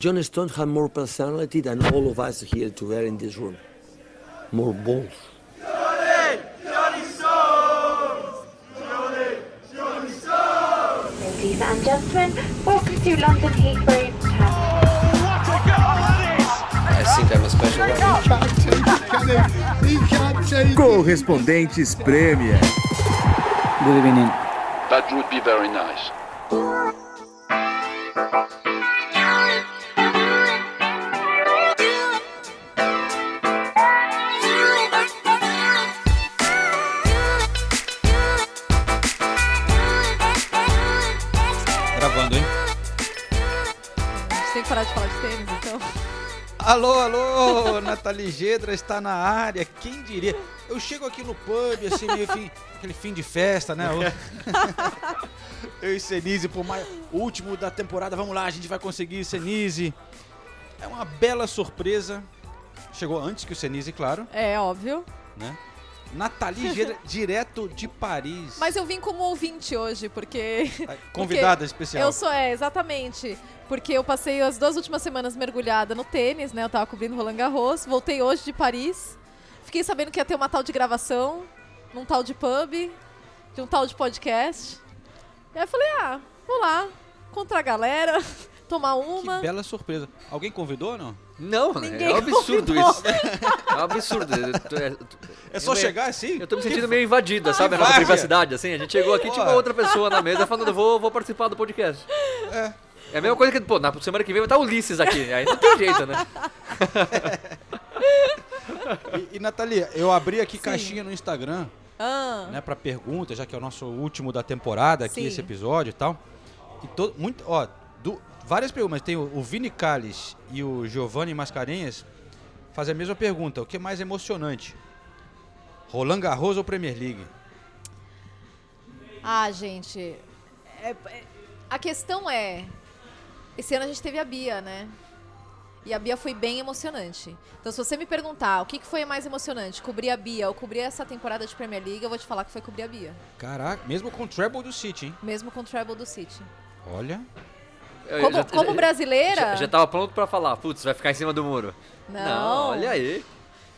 John Stone had more personality than all of us here together in this room. More balls. Ladies and gentlemen, welcome to London Heathrow I think I'm a special one. Correspondentes Premier. Good evening. That would be very nice. Alô, alô, Nathalie Gedra está na área, quem diria? Eu chego aqui no pub, assim, meio fim, aquele fim de festa, né? Eu e Senise, por mais último da temporada, vamos lá, a gente vai conseguir, Senise. É uma bela surpresa. Chegou antes que o Senise, claro, É, óbvio. né? Nathalie direto de Paris. Mas eu vim como ouvinte hoje, porque. Convidada especial. Eu sou, é, exatamente. Porque eu passei as duas últimas semanas mergulhada no tênis, né? Eu tava cobrindo Roland Garros. Voltei hoje de Paris. Fiquei sabendo que ia ter uma tal de gravação, num tal de pub, de um tal de podcast. E aí eu falei, ah, vou lá, contra a galera, tomar Que uma. bela surpresa. Alguém convidou ou não? Não, Ninguém é um absurdo convidou. isso. É um absurdo. É- É só eu me- chegar assim? Eu tô me sentindo meio invadida, sabe? A nossa privacidade, assim. A gente chegou aqui, tinha uma outra pessoa na mesa falando, vou, vou participar do podcast. É. É a mesma coisa que, pô, na semana que vem vai estar o Ulisses aqui. Aí não tem jeito, né? E, e eu abri aqui Sim. caixinha no Instagram, Ah, né, para perguntas, já que é o nosso último da temporada aqui, Sim. esse episódio e tal. E todo, muito, ó, várias perguntas. Tem o, o Vini Calles e o Giovanni Mascarenhas fazem a mesma pergunta. O que é mais emocionante? Roland Garros ou Premier League? Ah, gente. é- é- a questão é. Esse ano a gente teve a Bia, né? E a Bia foi bem emocionante. Então, se você me perguntar o que que foi mais emocionante, cobrir a Bia ou cobrir essa temporada de Premier League, eu vou te falar que foi cobrir a Bia. Caraca, mesmo com o treble do City, hein? Mesmo com o treble do City. Olha, Como, já- como brasileira. Já, já tava pronto pra falar, putz, vai ficar em cima do muro. Não. olha aí.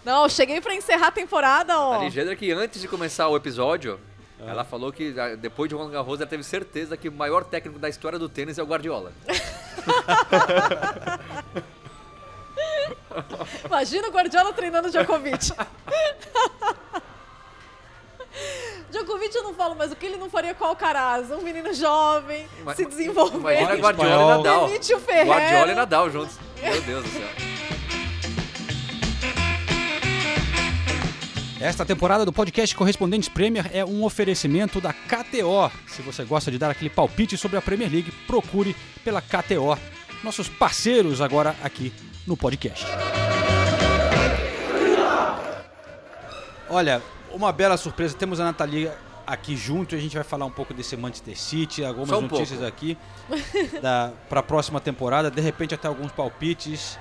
Não, cheguei pra encerrar a temporada, ó. A Ligedra que antes de começar o episódio, ela falou que ah, depois de Roland Garros ela teve certeza que o maior técnico da história do tênis é o Guardiola. Imagina o Guardiola treinando o Djokovic. Djokovic eu não falo, mas o que ele não faria com o Alcaraz? Um menino jovem, Ima- se desenvolver. Imagina Guardiola e Nadal. Demite o Ferrero. Guardiola e Nadal juntos. Meu Deus do céu. Esta temporada do podcast Correspondentes Premier é um oferecimento da KTO. Se você gosta de dar aquele palpite sobre a Premier League, procure pela KTO. Nossos parceiros agora aqui no podcast. Olha, uma bela surpresa. Temos a Nathalie aqui junto. A gente vai falar um pouco desse Manchester City, algumas um notícias pouco. aqui para a próxima temporada. De repente, até alguns palpites.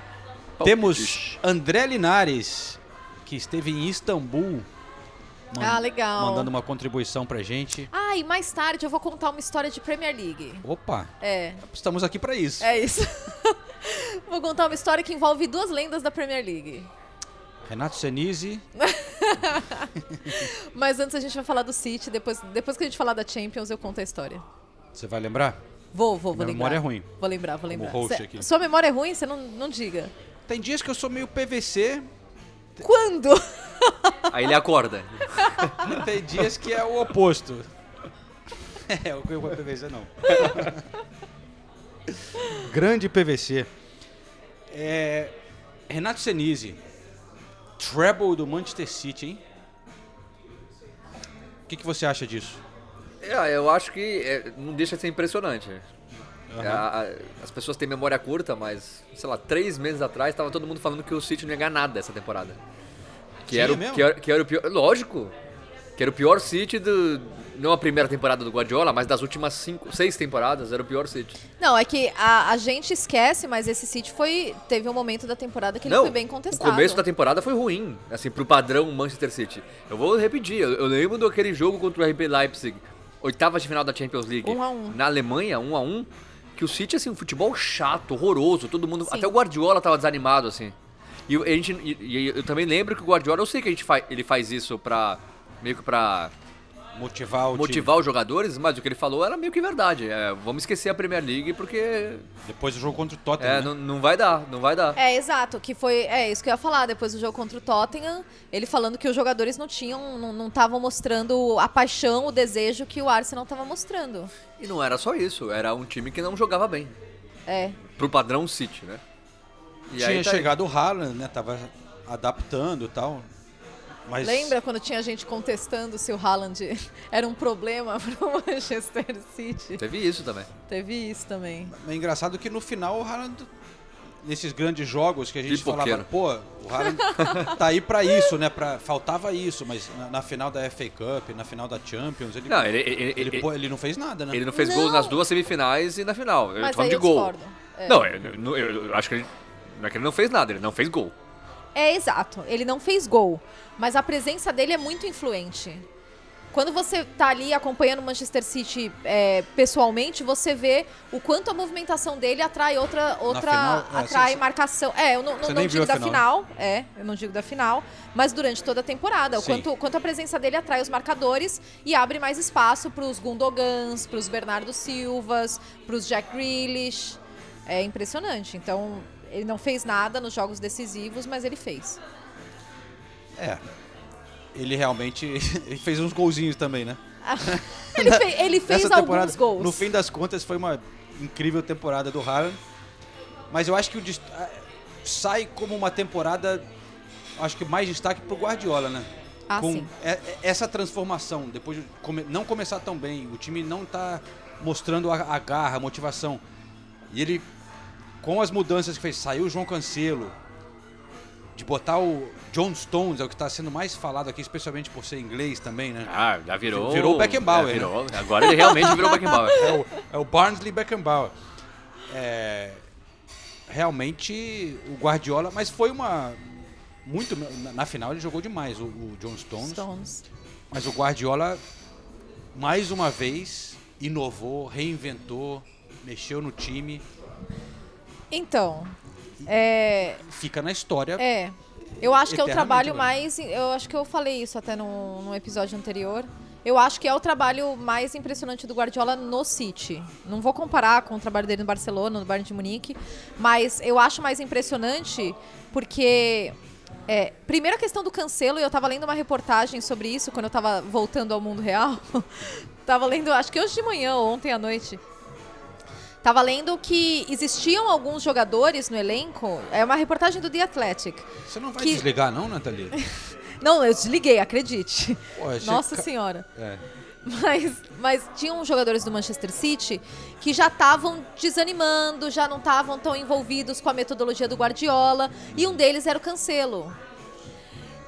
Palpites. Temos André Linares, que esteve em Istambul. Ah, legal. Mandando uma contribuição pra gente. Ah, e mais tarde eu vou contar uma história de Premier League. Opa, É, estamos aqui pra isso. é isso. vou contar uma história que envolve duas lendas da Premier League. Renato Senise, Mas antes a gente vai falar do City, depois, depois que a gente falar da Champions eu conto a história. você vai lembrar? Vou, vou, vou Minha lembrar. memória é ruim. Vou lembrar, vou lembrar. host Cê- aqui. Sua memória é ruim? Você não, não diga. Tem dias que eu sou meio PVC, Quando? Aí ele acorda. e tem dias que é o oposto. É, o que é PVC não. Grande PVC. É, Renato Senise, treble do Manchester City, hein? O que, que você acha disso? É, eu acho que é, não deixa de ser impressionante. Aham. A- a- as pessoas têm memória curta, mas, sei lá, três meses atrás tava todo mundo falando que o City não ia ganhar nada essa temporada. Que, Tinha era, o- que, era, que era o pior. Lógico! Que era o pior City do. Não a primeira temporada do Guardiola, mas das últimas cinco, seis temporadas era o pior City. Não, é que a, a gente esquece, mas esse City foi. Teve um momento da temporada que ele não, foi bem contestado. o começo da temporada foi ruim, assim, pro padrão Manchester City. Eu vou repetir, eu, eu lembro daquele jogo contra o RB Leipzig, oitavas de final da Champions League, Um a um. na Alemanha, 1 um a 1 um, que o City, assim, um futebol chato, horroroso, todo mundo. Sim. Até o Guardiola tava desanimado, assim. E a gente, e, e eu também lembro que o Guardiola, eu sei que a gente faz, ele faz isso pra. Meio que pra Motivar o motivar os jogadores, mas o que ele falou era meio que verdade. É, vamos esquecer a Premier League porque. Depois do jogo contra o Tottenham. É, né? não, não vai dar, não vai dar. É, exato, que foi, é isso que eu ia falar, depois do jogo contra o Tottenham, ele falando que os jogadores não tinham, não estavam mostrando a paixão, o desejo que o Arsenal estava mostrando. E não era só isso, era um time que não jogava bem. É, Pro padrão City, né? E Tinha aí tá- chegado o Haaland, né? Tava adaptando e tal. Mas lembra quando tinha gente contestando se o Haaland era um problema pro Manchester City? Teve isso também. Teve isso também. É engraçado que no final o Haaland, nesses grandes jogos que a gente Pipoqueiro. falava, pô, o Haaland tá aí pra isso, né? Pra, faltava isso, mas na, na final da FA Cup, na final da Champions, ele, Não, ele, ele, ele, ele, pô, ele não fez nada, né? ele não fez Não. gol nas duas semifinais e na final. Eu Mas tô falando aí de eu gol. É. Não, eu, eu- eu acho que ele. Não é que ele não fez nada, ele não fez gol. É exato, ele não fez gol, mas a presença dele é muito influente. Quando você tá ali acompanhando o Manchester City é, pessoalmente, você vê o quanto a movimentação dele atrai outra, outra final, é, atrai você- marcação. É, eu não, não- não digo da final. final. é, eu não digo da final, mas durante toda a temporada, o quanto, quanto a presença dele atrai os marcadores e abre mais espaço para os Gundogans, para os Bernardo Silvas, para os Jack Grealish. É impressionante. Então, ele não fez nada nos jogos decisivos, mas ele fez. É. Ele realmente ele fez uns golzinhos também, né? Ele, fe- ele fez alguns gols. No fim das contas, foi uma incrível temporada do Haaland. Mas eu acho que o sai como uma temporada, acho que mais destaque pro Guardiola, né? Ah, Com sim. e- e- essa transformação, depois de não começar tão bem, o time não tá mostrando a, a garra, a motivação. E ele, com as mudanças que fez, saiu o João Cancelo, de botar o John Stones, é o que está sendo mais falado aqui, especialmente por ser inglês também, né? Ah, já virou. Virou o Beckenbauer, É, virou. Agora ele realmente virou o Beckenbauer. É o, é o Barnsley Beckenbauer. É, realmente o Guardiola, mas foi uma muito na, na final ele jogou demais o, o John Stones, Stones. mas o Guardiola mais uma vez inovou, reinventou, mexeu no time, Então, é, fica na história. é. Eu acho que é o trabalho mais. Eu acho que eu falei isso até num, num episódio anterior. Eu acho que é o trabalho mais impressionante do Guardiola no City. Não vou comparar com o trabalho dele no Barcelona, no Bayern de Munique, mas eu acho mais impressionante porque é, primeiro a questão do cancelo, e eu tava lendo uma reportagem sobre isso quando eu tava voltando ao mundo real. tava lendo, acho que hoje de manhã ou ontem à noite. Tava lendo que existiam alguns jogadores no elenco. É uma reportagem do The Athletic. Você não vai que- desligar não, Nathalie? Não, eu desliguei, acredite. Achei Nossa ca- senhora. É. Mas, mas tinham jogadores do Manchester City que já estavam desanimando, já não estavam tão envolvidos com a metodologia do Guardiola. E um deles era o Cancelo.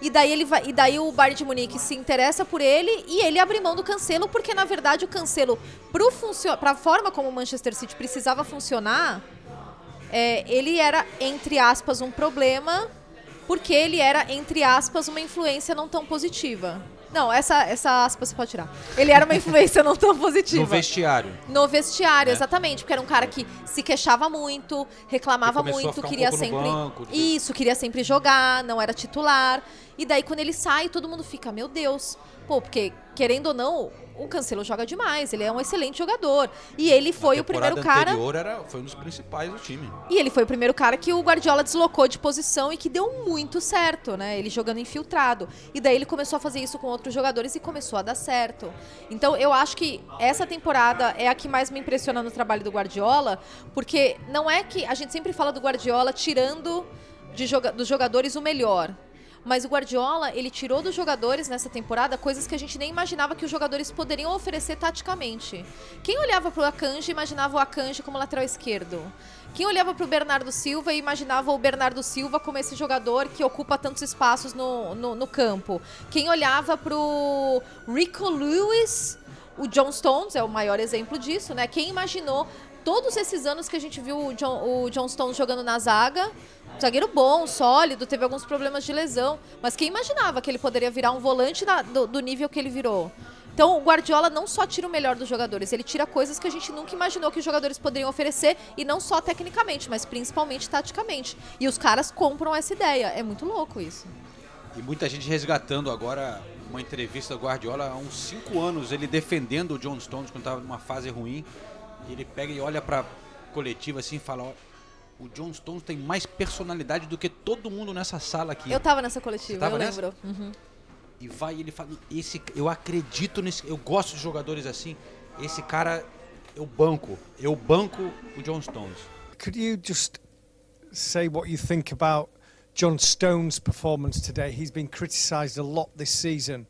E daí, ele vai, e daí o Bayern de Munique se interessa por ele e ele abre mão do Cancelo, porque na verdade o Cancelo, para a forma como o Manchester City precisava funcionar, é, ele era, entre aspas, um problema, porque ele era, entre aspas, uma influência não tão positiva. Não, essa, essa aspa você pode tirar. Ele era uma influência não tão positiva. No vestiário. No vestiário, exatamente, porque era um cara que se queixava muito, reclamava muito, um queria sempre. banco, Isso, queria sempre jogar, não era titular. E daí, quando ele sai, todo mundo fica, meu Deus. Pô, porque, querendo ou não, o Cancelo joga demais, ele é um excelente jogador. E ele foi o primeiro cara. anterior era, foi um dos principais do time. E ele foi o primeiro cara que o Guardiola deslocou de posição e que deu muito certo, né? Ele jogando infiltrado. E daí ele começou a fazer isso com outros jogadores e começou a dar certo. Então eu acho que essa temporada é a que mais me impressiona no trabalho do Guardiola, porque não é que a gente sempre fala do Guardiola tirando de joga- dos jogadores o melhor. Mas o Guardiola, ele tirou dos jogadores nessa temporada coisas que a gente nem imaginava que os jogadores poderiam oferecer taticamente. Quem olhava para o Akanji imaginava o Akanji como lateral esquerdo. Quem olhava para o Bernardo Silva e imaginava o Bernardo Silva como esse jogador que ocupa tantos espaços no, no, no campo. Quem olhava para o Rico Lewis, o John Stones é o maior exemplo disso, né? Quem imaginou todos esses anos que a gente viu o John, o John Stones jogando na zaga, zagueiro bom, sólido, teve alguns problemas de lesão, mas quem imaginava que ele poderia virar um volante na- do, do nível que ele virou? Então o Guardiola não só tira o melhor dos jogadores, ele tira coisas que a gente nunca imaginou que os jogadores poderiam oferecer, e não só tecnicamente, mas principalmente taticamente. E os caras compram essa ideia. É muito louco isso. E muita gente resgatando agora uma entrevista do Guardiola há uns 5 anos, ele defendendo o John Stones quando estava numa fase ruim. E ele pega e olha pra coletiva assim e fala: o John Stones tem mais personalidade do que todo mundo nessa sala aqui. Eu tava nessa coletiva, tava eu nessa? lembro. Uhum. E vai e ele fala: esse, eu acredito nesse. Eu gosto de jogadores assim. Esse cara, eu banco. Eu banco o John Stones. Could you just say what you think about John Stone's performance today? He's been criticised a lot this season,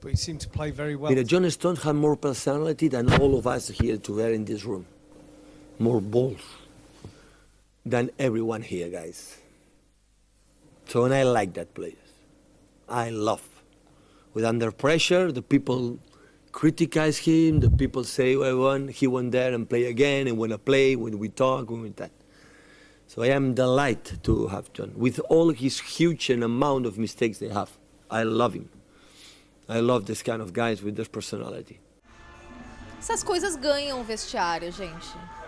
but he seemed to play very well. Know, John Stones had more personality than all of us here together in this room. More balls than everyone here, guys. So, and I like that place. I love. With under pressure, the people criticize him, the people say, well, won, he went there and play again, and when I play, when we talk, when we that. So I am delighted to have John. With all his huge and amount of mistakes they have, I love him. I love this kind of guys with this personality. Essas coisas ganham vestiário, gente.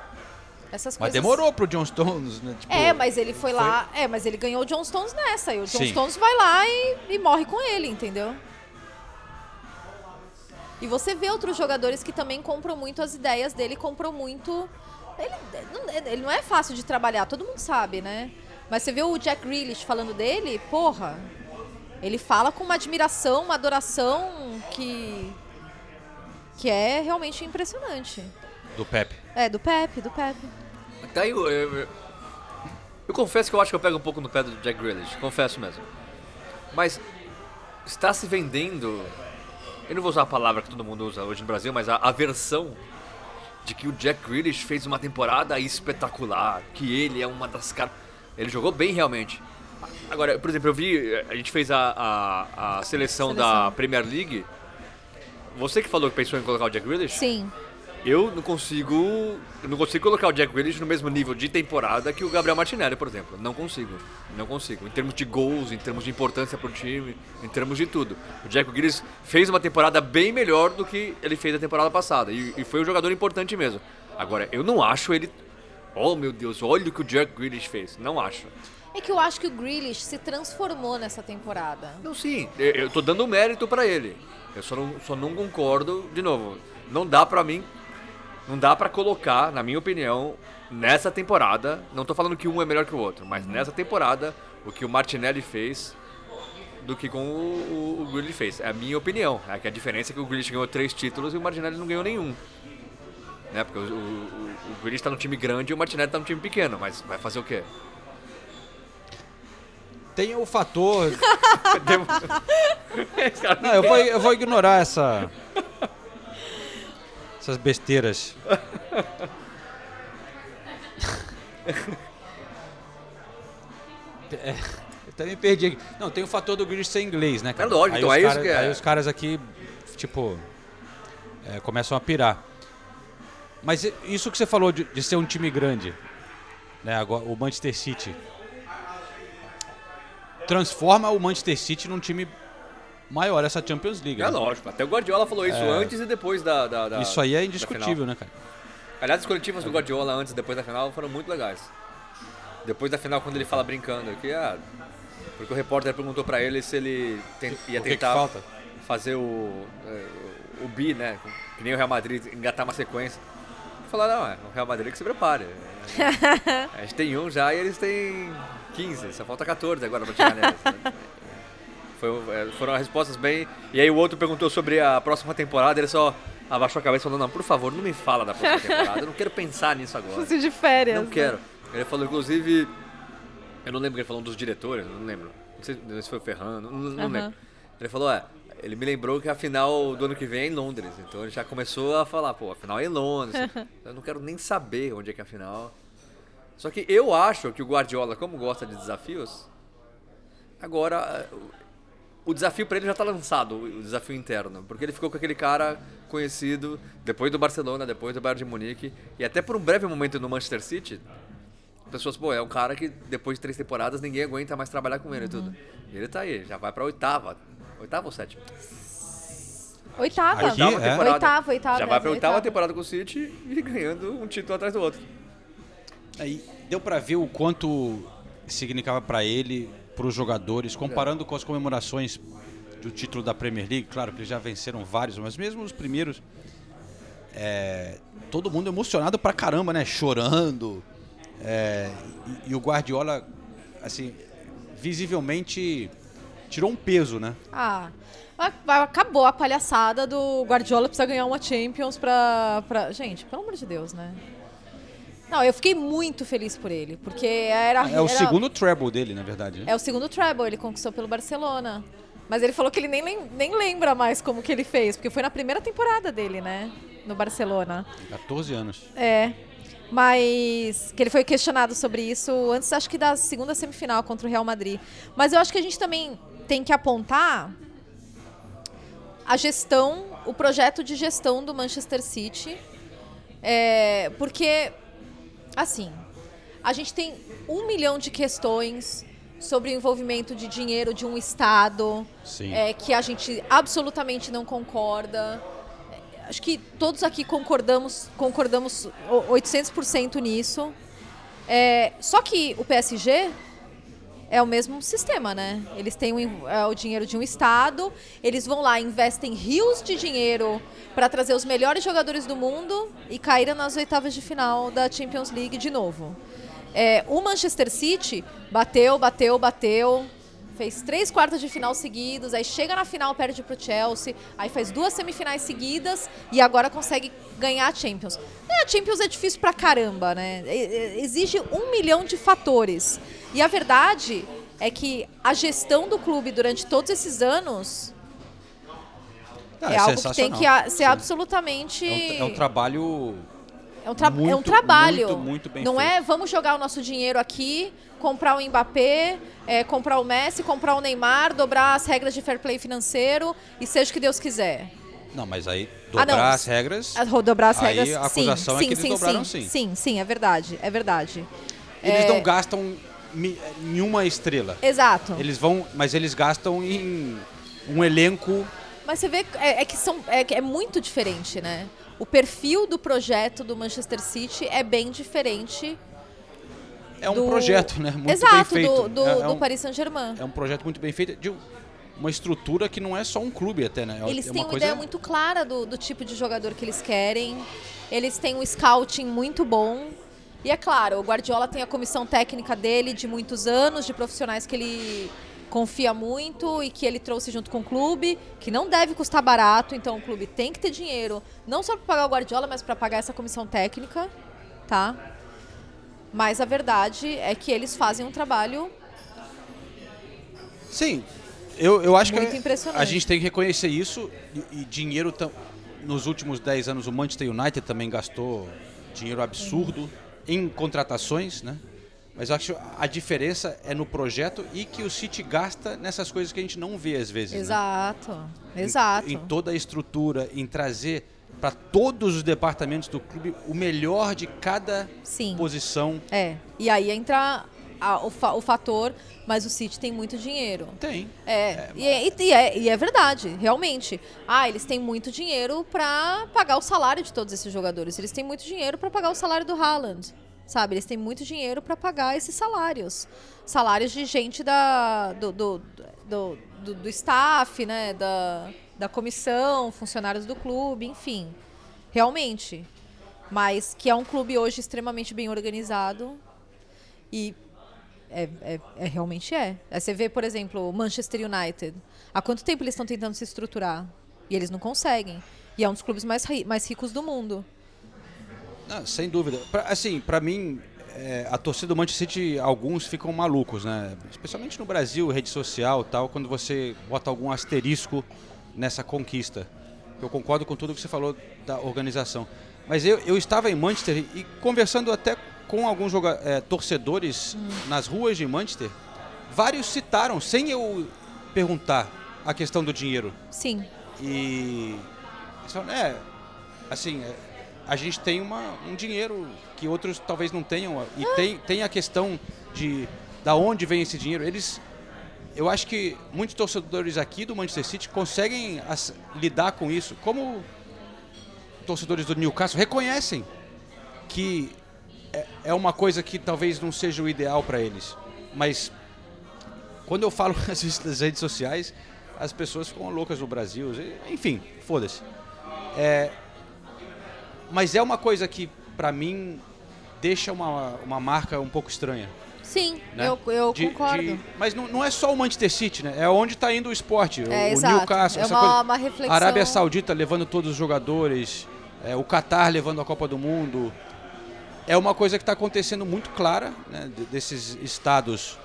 Essas Mas coisas... demorou pro John Stones, né? Tipo, É, mas ele foi, lá. É, mas ele ganhou o John Stones nessa. E o John Sim. Stones vai lá e, e morre com ele, entendeu? E você vê outros jogadores que também compram muito as ideias dele, compram muito. Ele não, ele não é fácil de trabalhar, todo mundo sabe, né? Mas você vê o Jack Grealish falando dele, porra. Ele fala com uma admiração, uma adoração que. que é realmente impressionante. Do Pepe. É, do Pepe, do Pepe. Daí eu, eu, eu- confesso que eu acho que eu pego um pouco no pé do Jack Grealish, confesso mesmo. Mas está se vendendo, eu não vou usar a palavra que todo mundo usa hoje no Brasil, mas a, a versão de que o Jack Grealish fez uma temporada espetacular, que ele é uma das caras. Ele jogou bem realmente. Agora, por exemplo, eu vi, a gente fez a, a, a seleção, da Seleção. Premier League. Você que falou que pensou em colocar o Jack Grealish? Sim. Eu não consigo. Eu não consigo colocar o Jack Grealish no mesmo nível de temporada que o Gabriel Martinelli, por exemplo. Não consigo. Não consigo. Em termos de gols, em termos de importância pro time, em termos de tudo. O Jack Grealish fez uma temporada bem melhor do que ele fez a temporada passada. E, e foi um jogador importante mesmo. Agora, eu não acho ele. Oh meu Deus, olha o que o Jack Grealish fez. Não acho. É que eu acho que o Grealish se transformou nessa temporada. Não, sim. Eu, eu tô dando mérito pra ele. Eu só não, só não concordo, de novo. Não dá pra mim. Não dá pra colocar, na minha opinião, nessa temporada. Não tô falando que um é melhor que o outro, mas nessa temporada, o que o Martinelli fez do que com o, o, o Grealish fez. É a minha opinião. É que a diferença é que o Grealish ganhou três títulos e o Martinelli não ganhou nenhum. Né? Porque o, o, o, Grealish tá num time grande e o Martinelli tá num time pequeno, mas vai fazer o quê? Tem o fator. Não, eu vou, eu vou ignorar essa. Essas besteiras. É, eu também perdi aqui. Não, tem o fator do Grealish ser inglês, né, cara? É lógico, aí então os é isso cara- que é. Aí os caras aqui, tipo, é, começam a pirar. Mas isso que você falou de, de ser um time grande, né? Agora, o Manchester City. Transforma o Manchester City num time maior, essa Champions League. É né? lógico, até o Guardiola falou isso antes e depois da, da, da- Isso aí é indiscutível, né, cara? Aliás, as coletivas do Guardiola antes e depois da final foram muito legais. Depois da final, quando ele fala brincando, que ah, porque o repórter perguntou pra ele se ele ten- ia O que que tentar falta? fazer o, é, o bi, né? Que nem o Real Madrid, engatar uma sequência. Ele falou, não, é o Real Madrid que se prepare. É, A gente tem um já e eles têm 15, só falta 14 agora pra chegar neles. Foi, é, foram respostas bem. E aí o outro perguntou sobre a próxima temporada, ele só abaixou a cabeça e falou, não, por favor, não me fala da próxima temporada, eu não quero pensar nisso agora. Fosse de férias. Não né? quero. Ele falou, inclusive, eu não lembro que ele falou um dos diretores, não lembro. Não sei, não sei se foi o Ferrando, não, não Aham. lembro. Ele falou, é, ele me lembrou que a final do ano que vem é em Londres. Então ele já começou a falar, pô, a final é em Londres. eu não quero nem saber onde é que é a final. Só que eu acho que o Guardiola, como gosta de desafios, agora o desafio pra ele já tá lançado, o desafio interno, porque ele ficou com aquele cara conhecido depois do Barcelona, depois do Bayern de Munique e até por um breve momento no Manchester City. Pessoas, pô, é um cara que depois de três temporadas ninguém aguenta mais trabalhar com ele e tudo. E ele tá aí, já vai pra oitava. Oitava ou sétima? Oitava. Aqui, Oitava é? temporada. Oitava, oitava. Já vai pra oitava oitava. temporada com o City e ganhando um título atrás do outro. Aí deu pra ver o quanto significava pra ele, pros jogadores, comparando com as comemorações do título da Premier League. Claro que eles já venceram vários, mas mesmo os primeiros, é, todo mundo emocionado pra caramba, né? Chorando. É, e, e o Guardiola, assim, visivelmente tirou um peso, né? Ah, acabou a palhaçada do Guardiola precisa ganhar uma Champions pra, pra... Gente, pelo amor de Deus, né? Não, eu fiquei muito feliz por ele, porque era... É o era- segundo treble dele, na verdade. Né? É o segundo treble, ele conquistou pelo Barcelona. Mas ele falou que ele nem, nem lembra mais como que ele fez, porque foi na primeira temporada dele, né? No Barcelona. 14 anos. É. Mas que ele foi questionado sobre isso antes, acho que da segunda semifinal contra o Real Madrid. Mas eu acho que a gente também tem que apontar a gestão, o projeto de gestão do Manchester City. É, porque, assim, a gente tem um milhão de questões sobre o envolvimento de dinheiro de um Estado é, que a gente absolutamente não concorda. É, Acho que todos aqui concordamos, concordamos o- 800% nisso. É, só que o PSG é o mesmo sistema, né? Eles têm o, é, o dinheiro de um Estado, eles vão lá, investem rios de dinheiro para trazer os melhores jogadores do mundo e caíram nas oitavas de final da Champions League de novo. É, o Manchester City bateu, bateu, bateu, fez três quartas de final seguidos, aí chega na final, perde pro Chelsea, aí faz duas semifinais seguidas e agora consegue ganhar a Champions. É, a Champions é difícil pra caramba, né? Exige um milhão de fatores. E a verdade é que a gestão do clube durante todos esses anos Ah, é, algo que tem que ser Sim. absolutamente. É um, é um trabalho É um, tra- é um Muito, trabalho. muito, muito bem Não feito. é vamos jogar o nosso dinheiro aqui, comprar o Mbappé, é, comprar o Messi, comprar o Neymar, dobrar as regras de fair play financeiro e seja o que Deus quiser. Não, mas aí Ah, dobrar não, as regras. A- dobrar as Aí regras. a acusação é sim, que eles sim, dobraram sim, sim. Sim, sim, é verdade. É verdade. Eles É, não gastam nenhuma estrela. Exato. Eles vão, mas eles gastam em um elenco. Mas você vê, é, é que são, é, que é muito diferente, né? O perfil do projeto do Manchester City é bem diferente. É um do- projeto, né? Muito Exato, bem feito. do, do, é, é do um, Paris Saint-Germain. é um projeto muito bem feito de um- uma estrutura que não é só um clube até, né? É- Eles é têm uma uma coisa ideia muito clara do, do tipo de jogador que eles querem. Eles têm um scouting muito bom. E é claro, o Guardiola tem a comissão técnica dele de muitos anos, de profissionais que ele confia muito e que ele trouxe junto com o clube, que não deve custar barato, então o clube tem que ter dinheiro, não só para pagar o Guardiola, mas para pagar essa comissão técnica, tá? Mas a verdade é que eles fazem um trabalho Sim, eu, eu acho Muito que impressionante. a gente tem que reconhecer isso e, e dinheiro tam- nos últimos 10 anos o Manchester United também gastou dinheiro absurdo em contratações, né? Mas eu acho que a diferença é no projeto e que o City gasta nessas coisas que a gente não vê às vezes. né? exato, Em- exato. Em, toda a estrutura, em trazer para todos os departamentos do clube o melhor de cada Sim. posição. É, e aí entra a- o, fa- o fator, mas o City tem muito dinheiro. Tem. É, e, é, e é, e é verdade, realmente. Ah, eles têm muito dinheiro pra pagar o salário de todos esses jogadores. Eles têm muito dinheiro pra pagar o salário do Haaland. Sabe, eles têm muito dinheiro pra pagar esses salários. Salários de gente da, do, do, do, do, do staff, né? Da, da comissão, funcionários do clube, enfim. Realmente. Mas que é um clube hoje extremamente bem organizado. E é, é- é- realmente é. Você vê, por exemplo, Manchester United. Há quanto tempo eles estão tentando se estruturar? E eles não conseguem. E é um dos clubes mais, mais ricos do mundo. Não, sem dúvida. Pra- assim, para mim, é, a torcida do Manchester City, alguns ficam malucos, né? Especialmente no Brasil, rede social e tal, quando você bota algum asterisco nessa conquista. Eu concordo com tudo que você falou da organização. Mas eu, eu estava em Manchester e conversando até com alguns é, torcedores nas ruas de Manchester, vários citaram, sem eu perguntar, a questão do dinheiro. Sim. E é, assim, é, a gente tem uma, um dinheiro que outros talvez não tenham. E tem, tem a questão de da onde vem esse dinheiro. Eles eu acho que muitos torcedores aqui do Manchester City conseguem as- lidar com isso. Como torcedores do Newcastle reconhecem que é, é uma coisa que talvez não seja o ideal para eles. Mas quando eu falo nas redes sociais, as pessoas ficam loucas no Brasil. Enfim, foda-se. É, mas é uma coisa que, para mim, deixa uma, uma marca um pouco estranha. Sim, né? eu, eu De- concordo. de- mas não, não é só o Manchester City, né? É onde está indo o esporte. o, É, o exato. Newcastle, É uma- coisa. uma reflexão. A Arábia Saudita levando todos os jogadores, é, o Catar levando a Copa do Mundo. É uma coisa que está acontecendo muito clara, né? de- desses estados.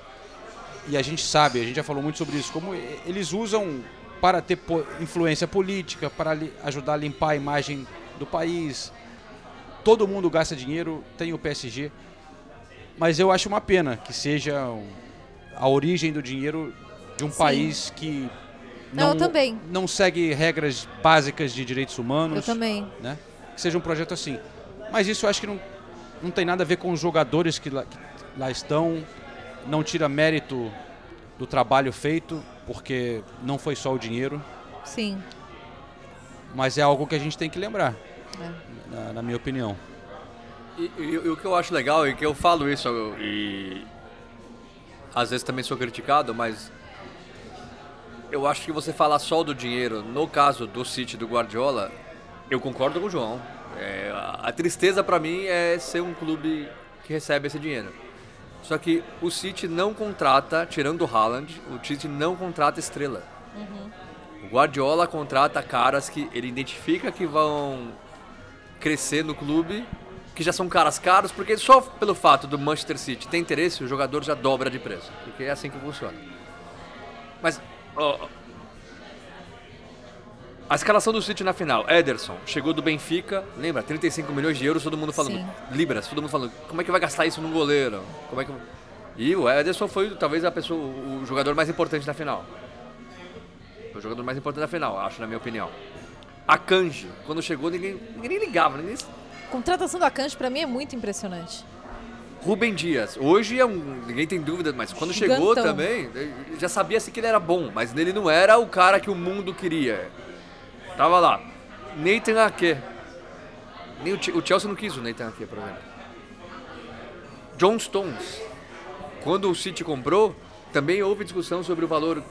E a gente sabe, a gente já falou muito sobre isso, como eles usam para ter po- influência política, para ajudar a limpar a imagem do país. Todo mundo gasta dinheiro, tem o PSG. Mas eu acho uma pena que seja a origem do dinheiro de um Sim. país que Não, não, não segue regras básicas de direitos humanos. Eu também. Né? Que seja um projeto assim. Mas isso eu acho que não, não tem nada a ver com os jogadores que lá, que lá estão. Não tira mérito do trabalho feito, porque não foi só o dinheiro. Sim. Mas é algo que a gente tem que lembrar, É. na, na minha opinião. E, e- e o que eu acho legal é que eu falo isso e às vezes também sou criticado, mas eu acho que você falar só do dinheiro, no caso do City do Guardiola, eu concordo com o João. É, a, a tristeza pra mim é ser um clube que recebe esse dinheiro. Só que o City não contrata, tirando o Haaland, o City não contrata estrela. O Guardiola contrata caras que ele identifica que vão crescer no clube, que já são caras caros, porque só pelo fato do Manchester City ter interesse, o jogador já dobra de preço. Porque é assim que funciona. Mas, ó, a escalação do City na final, Ederson, chegou do Benfica, lembra? 35 milhões de euros, todo mundo falando. Sim. Libras, todo mundo falando, como é que vai gastar isso num goleiro? Como é que... E o Ederson foi talvez a pessoa, o jogador mais importante da final. Foi o jogador mais importante da final, acho, na minha opinião. A Kanji, quando chegou, ninguém, ninguém ligava. Ninguém... Contratação do Akanji pra mim é muito impressionante. Rubem Dias, hoje é um. Ninguém tem dúvida, mas quando chegou Gigantão. também, eh, já sabia-se que ele era bom, mas ele não era o cara que o mundo queria. Tava lá. Nathan Ake. Nem o, o Chelsea não quis o Nathan Ake, por exemplo. John Stones. Quando o City comprou, também houve discussão sobre o valor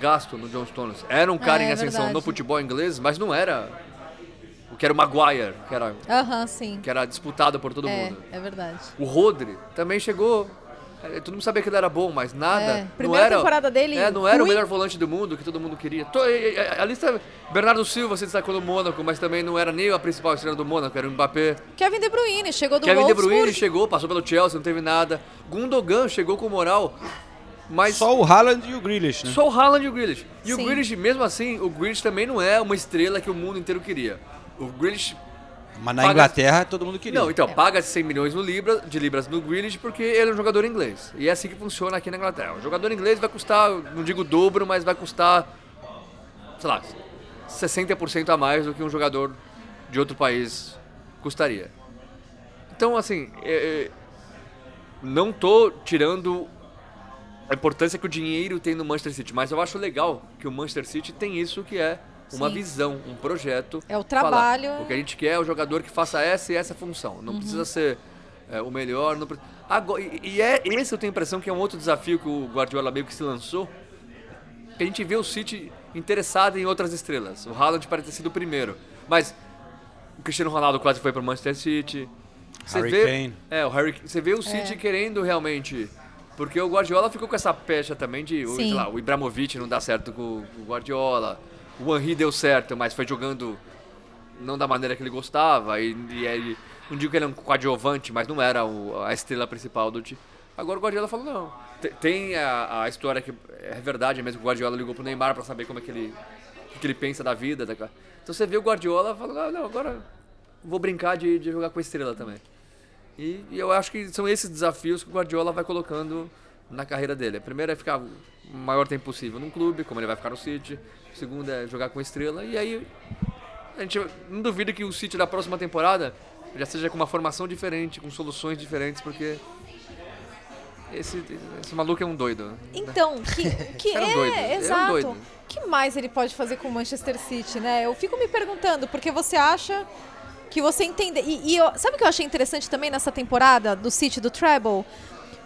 gasto no John Stones. Era um cara É, em é ascensão verdade. no futebol inglês, mas não era o que era o Maguire, que era, Aham, sim. que era disputado por todo é, mundo. é verdade. O Rodri também chegou. é, Todo mundo sabia que ele era bom, mas nada. É, não primeira era, temporada dele, É, não era o melhor volante do mundo que todo mundo queria. A lista. Bernardo Silva se destacou no Mônaco, mas também não era nem a principal estrela do Mônaco, era o Mbappé. Kevin De Bruyne chegou do Kevin De Wolfsburg. Bruyne chegou, passou pelo Chelsea, não teve nada. Gundogan chegou com moral, mas. Só o Haaland e o Grealish, né? Só o Haaland e o Grealish. E Sim. o Grealish, mesmo assim, o Grealish também não é uma estrela que o mundo inteiro queria. O Grealish Mas na Paga- Inglaterra todo mundo queria. não, então, paga 100 milhões no libra, de libras no Grealish porque ele é um jogador inglês. E é assim que funciona aqui na Inglaterra. O jogador inglês vai custar, não digo dobro, mas vai custar, sei lá, 60% a mais do que um jogador de outro país custaria. Então, assim, é- é, não tô tirando a importância que o dinheiro tem no Manchester City, mas eu acho legal que o Manchester City tem isso que é uma Sim. visão, um projeto. É o Falar, trabalho. O que a gente quer é o jogador que faça essa e essa função. Não precisa ser é, o melhor. Não Agora, e, e é esse eu tenho a impressão que é um outro desafio que o Guardiola meio que se lançou. Que a gente vê o City interessado em outras estrelas. O Haaland parece ter sido o primeiro. Mas o Cristiano Ronaldo quase foi para o Manchester City. Você Harry vê, Kane. É, o Harry, você vê o City É. querendo realmente. Porque o Guardiola ficou com essa pecha também de, o- Sim. sei lá, o Ibrahimovic não dá certo com, o Guardiola. O Henry deu certo, mas foi jogando não da maneira que ele gostava. E, e aí, não digo que ele é um coadjuvante, mas não era o- a estrela principal do time. Agora o Guardiola falou, não. Te- Tem a, a história que é verdade mesmo, o Guardiola ligou pro Neymar pra saber como é que ele, o que que ele pensa da vida. da- Então você vê o Guardiola falando, ah, não, agora vou brincar de, de jogar com a estrela também. E, e eu acho que são esses desafios que o Guardiola vai colocando na carreira dele. A primeira é ficar o maior tempo possível num clube, como ele vai ficar no City. A segunda é jogar com estrela. E aí, a gente não duvida que o City da próxima temporada já seja com uma formação diferente, com soluções diferentes, porque esse, esse maluco é um doido. Então, que, que Era um é, doido, um exato. doido. O que mais ele pode fazer com o Manchester City, né? Eu fico me perguntando, porque você acha que você entende. E, e eu- sabe o que eu achei interessante também nessa temporada do City, do Treble?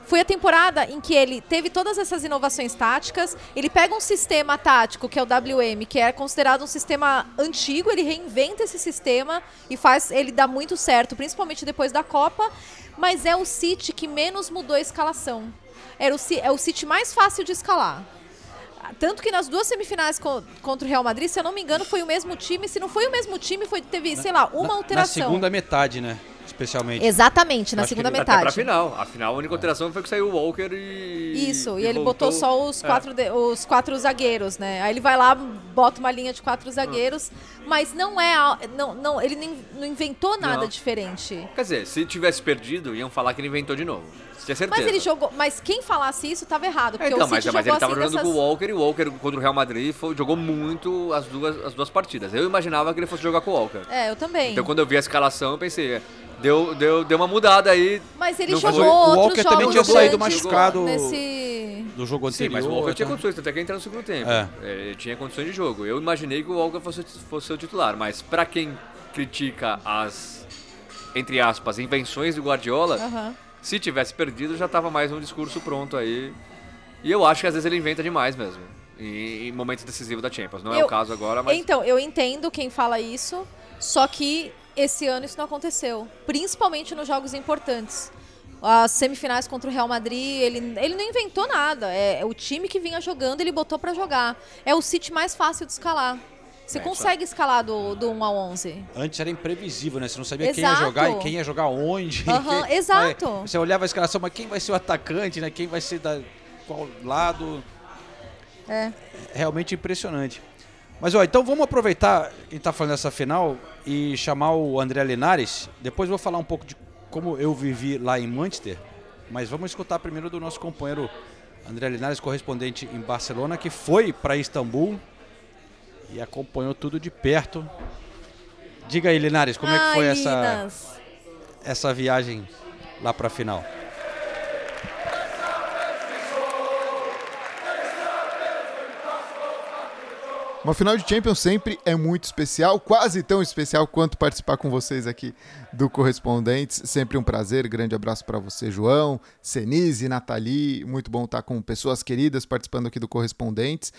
Foi a temporada em que ele teve todas essas inovações táticas. Ele pega um sistema tático, que é o WM, que é considerado um sistema antigo, ele reinventa esse sistema e faz ele dar muito certo, principalmente depois da Copa. Mas é o City que menos mudou a escalação. Era o, é o City mais fácil de escalar. Tanto que nas duas semifinais co- contra o Real Madrid, se eu não me engano, foi o mesmo time. Se não foi o mesmo time, foi, teve, sei lá, uma na, alteração. Na segunda metade, né? Especialmente. Exatamente, na Acho que segunda ele- Até pra metade. final. A final, a única alteração foi que saiu o Walker e. Isso, e, ele voltou- botou só os É. quatro, de- os quatro zagueiros, né? Aí ele vai lá, bota uma linha de quatro zagueiros, mas não é. a- Não, não, ele não inventou nada Não. diferente. Quer dizer, se tivesse perdido, iam falar que ele inventou de novo. Tinha certeza. Mas ele jogou. Mas quem falasse isso tava errado. Porque É, então, o mas, City mas jogou ele tava assim jogando dessas... com o Walker e o Walker contra o Real Madrid foi- jogou muito as duas, as duas partidas. Eu imaginava que ele fosse jogar com o Walker. É, eu também. Então quando eu vi a escalação, eu pensei, deu, deu, deu uma mudada aí. Mas ele Não foi- jogou O Walker também tinha saído machucado Nesse... do jogo Sim, anterior. mas o Walker tinha então. condições, até que entrar no segundo tempo. É. É, Ele tinha condições de jogo. Eu imaginei que o Walker fosse, fosse o titular, mas pra quem critica as, entre aspas, invenções do Guardiola. Se tivesse perdido já tava mais um discurso pronto aí. E eu acho que às vezes ele inventa demais mesmo. Em, em momentos decisivos da Champions. Não é Eu- o caso agora, mas. Então, eu entendo quem fala isso, só que esse ano isso não aconteceu. Principalmente nos jogos importantes. As semifinais contra o Real Madrid, ele, ele não inventou nada. É, é o time que vinha jogando, ele botou pra jogar. É o City mais fácil de escalar. Você É, consegue escalar do, do 1 ao 11. Antes era imprevisível, né? Você não sabia quem ia Exato. jogar e quem ia jogar onde. Aham, Quem- exato. Aí Você olhava a escalação, mas quem vai ser o atacante, né? Quem vai ser da qual lado? É. Realmente impressionante. Mas ó, então vamos aproveitar que tá falando dessa final e chamar o André Linares. Depois vou falar um pouco de como eu vivi lá em Manchester. Mas vamos escutar primeiro do nosso companheiro André Linares, correspondente em Barcelona, que foi para Istambul e acompanhou tudo de perto. Diga aí, Linares, como é que foi Ai, essa, Linas. essa viagem lá para a final? Uma final de Champions sempre é muito especial, quase tão especial quanto participar com vocês aqui do Correspondentes. Sempre um prazer. Grande abraço para você, João, Senise, Nathalie. Muito bom estar com pessoas queridas participando aqui do Correspondentes.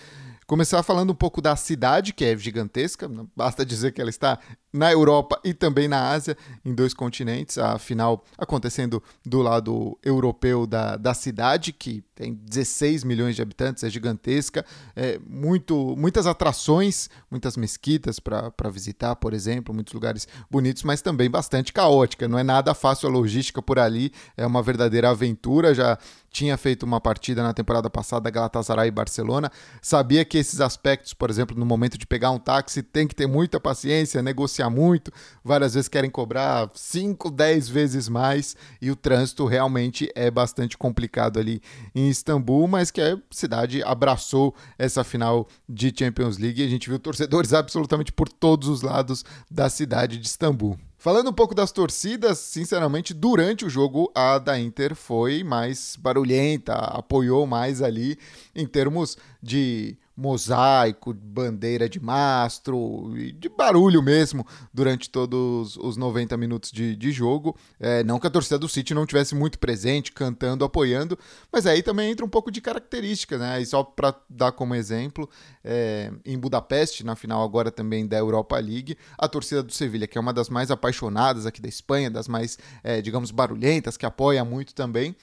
Começar falando um pouco da cidade, que é gigantesca, basta dizer que ela está na Europa e também na Ásia, em dois continentes. A final acontecendo do lado europeu da, da cidade, que tem 16 milhões de habitantes, é gigantesca. É, muito, muitas atrações, muitas mesquitas para visitar, por exemplo, muitos lugares bonitos, mas também bastante caótica. Não é nada fácil a logística por ali, é uma verdadeira aventura. Já tinha feito uma partida na temporada passada, Galatasaray e Barcelona. Sabia que esses aspectos, por exemplo, no momento de pegar um táxi, tem que ter muita paciência, negociar muito. Várias vezes querem cobrar 5, 10 vezes mais e o trânsito realmente é bastante complicado ali em Istambul, mas que a cidade abraçou essa final de Champions League e a gente viu torcedores absolutamente por todos os lados da cidade de Istambul. Falando um pouco das torcidas, sinceramente, durante o jogo a da Inter foi mais barulhenta, apoiou mais ali em termos de mosaico, bandeira de mastro de barulho mesmo durante todos os 90 minutos de, de jogo. É, não que a torcida do City não tivesse muito presente, cantando, apoiando, mas aí também entra um pouco de característica, né? E só para dar como exemplo, é, em Budapeste, na final agora também da Europa League, a torcida do Sevilha, que é uma das mais apaixonadas aqui da Espanha, das mais, é, digamos, barulhentas, que apoia muito também,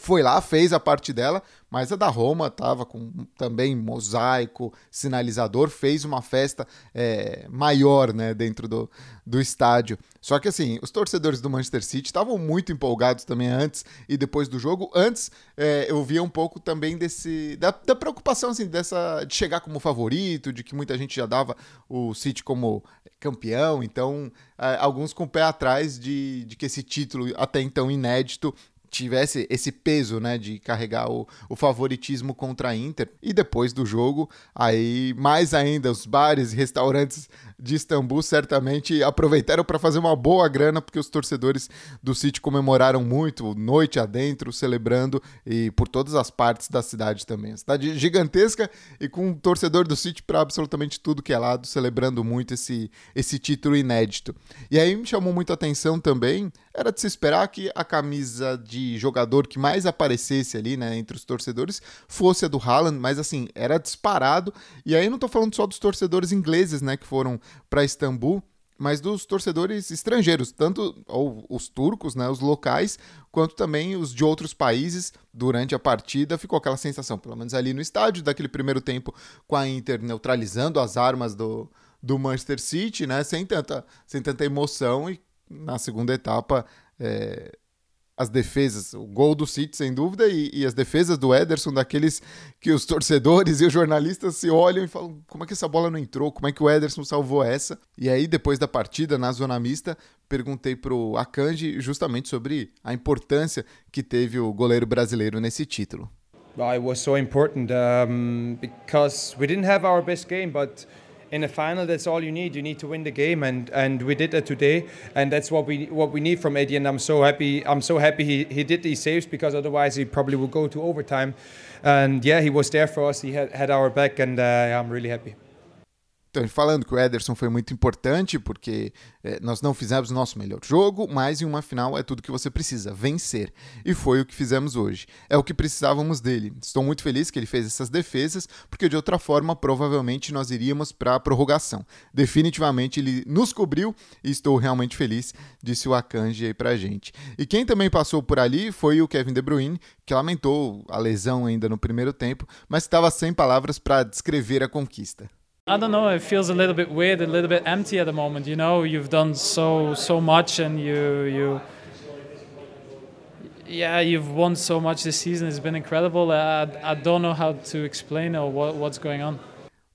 foi lá, fez a parte dela, mas a da Roma tava com também mosaico, sinalizador, fez uma festa é, maior né, dentro do, do estádio. Só que assim, os torcedores do Manchester City estavam muito empolgados também antes e depois do jogo. Antes é, eu via um pouco também desse da, da preocupação assim, dessa, de chegar como favorito, de que muita gente já dava o City como campeão, então é, alguns com o pé atrás de, de que esse título até então inédito tivesse esse peso, né, de carregar o, o, favoritismo contra a Inter. E depois do jogo, aí mais ainda os bares e restaurantes de Istambul certamente aproveitaram para fazer uma boa grana, porque os torcedores do City comemoraram muito, noite adentro, celebrando e por todas as partes da cidade também. Cidade gigantesca e com um torcedor do City para absolutamente tudo que é lado, celebrando muito esse, esse título inédito. E aí me chamou muito atenção também, era de se esperar que a camisa de jogador que mais aparecesse ali, né, entre os torcedores, fosse a do Haaland, mas assim, era disparado. E aí não tô falando só dos torcedores ingleses, né, que foram para Istambul, mas dos torcedores estrangeiros, tanto ou os turcos, né, os locais, quanto também os de outros países. Durante a partida ficou aquela sensação, pelo menos ali no estádio, daquele primeiro tempo com a Inter neutralizando as armas do, do Manchester City, né, sem tanta, sem tanta emoção e na segunda etapa é, as defesas, o gol do City, sem dúvida, e, e, as defesas do Ederson, daqueles que os torcedores e os jornalistas se olham e falam: como é que essa bola não entrou? Como é que o Ederson salvou essa? E aí, depois da partida, na zona mista, perguntei pro Akanji justamente sobre a importância que teve o goleiro brasileiro nesse título. In a final, that's all you need. You need to win the game, and, and we did that today, and that's what we what we need from Eddie. And I'm so happy. I'm so happy he, he did these saves because otherwise he probably would go to overtime. And yeah, he was there for us. He had, had our back, and uh, I'm really happy. Então, falando que o Ederson foi muito importante, porque é, nós não fizemos o nosso melhor jogo, mas em uma final é tudo que você precisa, vencer. E foi o que fizemos hoje. É o que precisávamos dele. Estou muito feliz que ele fez essas defesas, porque de outra forma, provavelmente nós iríamos para a prorrogação. Definitivamente ele nos cobriu e estou realmente feliz, disse o Akanji aí pra gente. E quem também passou por ali foi o Kevin De Bruyne, que lamentou a lesão ainda no primeiro tempo, mas estava sem palavras para descrever a conquista. I don't know. It feels a little bit weird, a little bit empty at the moment. You know, you've done so so much, and you you yeah, you've won so much this season. It's been incredible. I, I don't know how to explain or what, what's going on.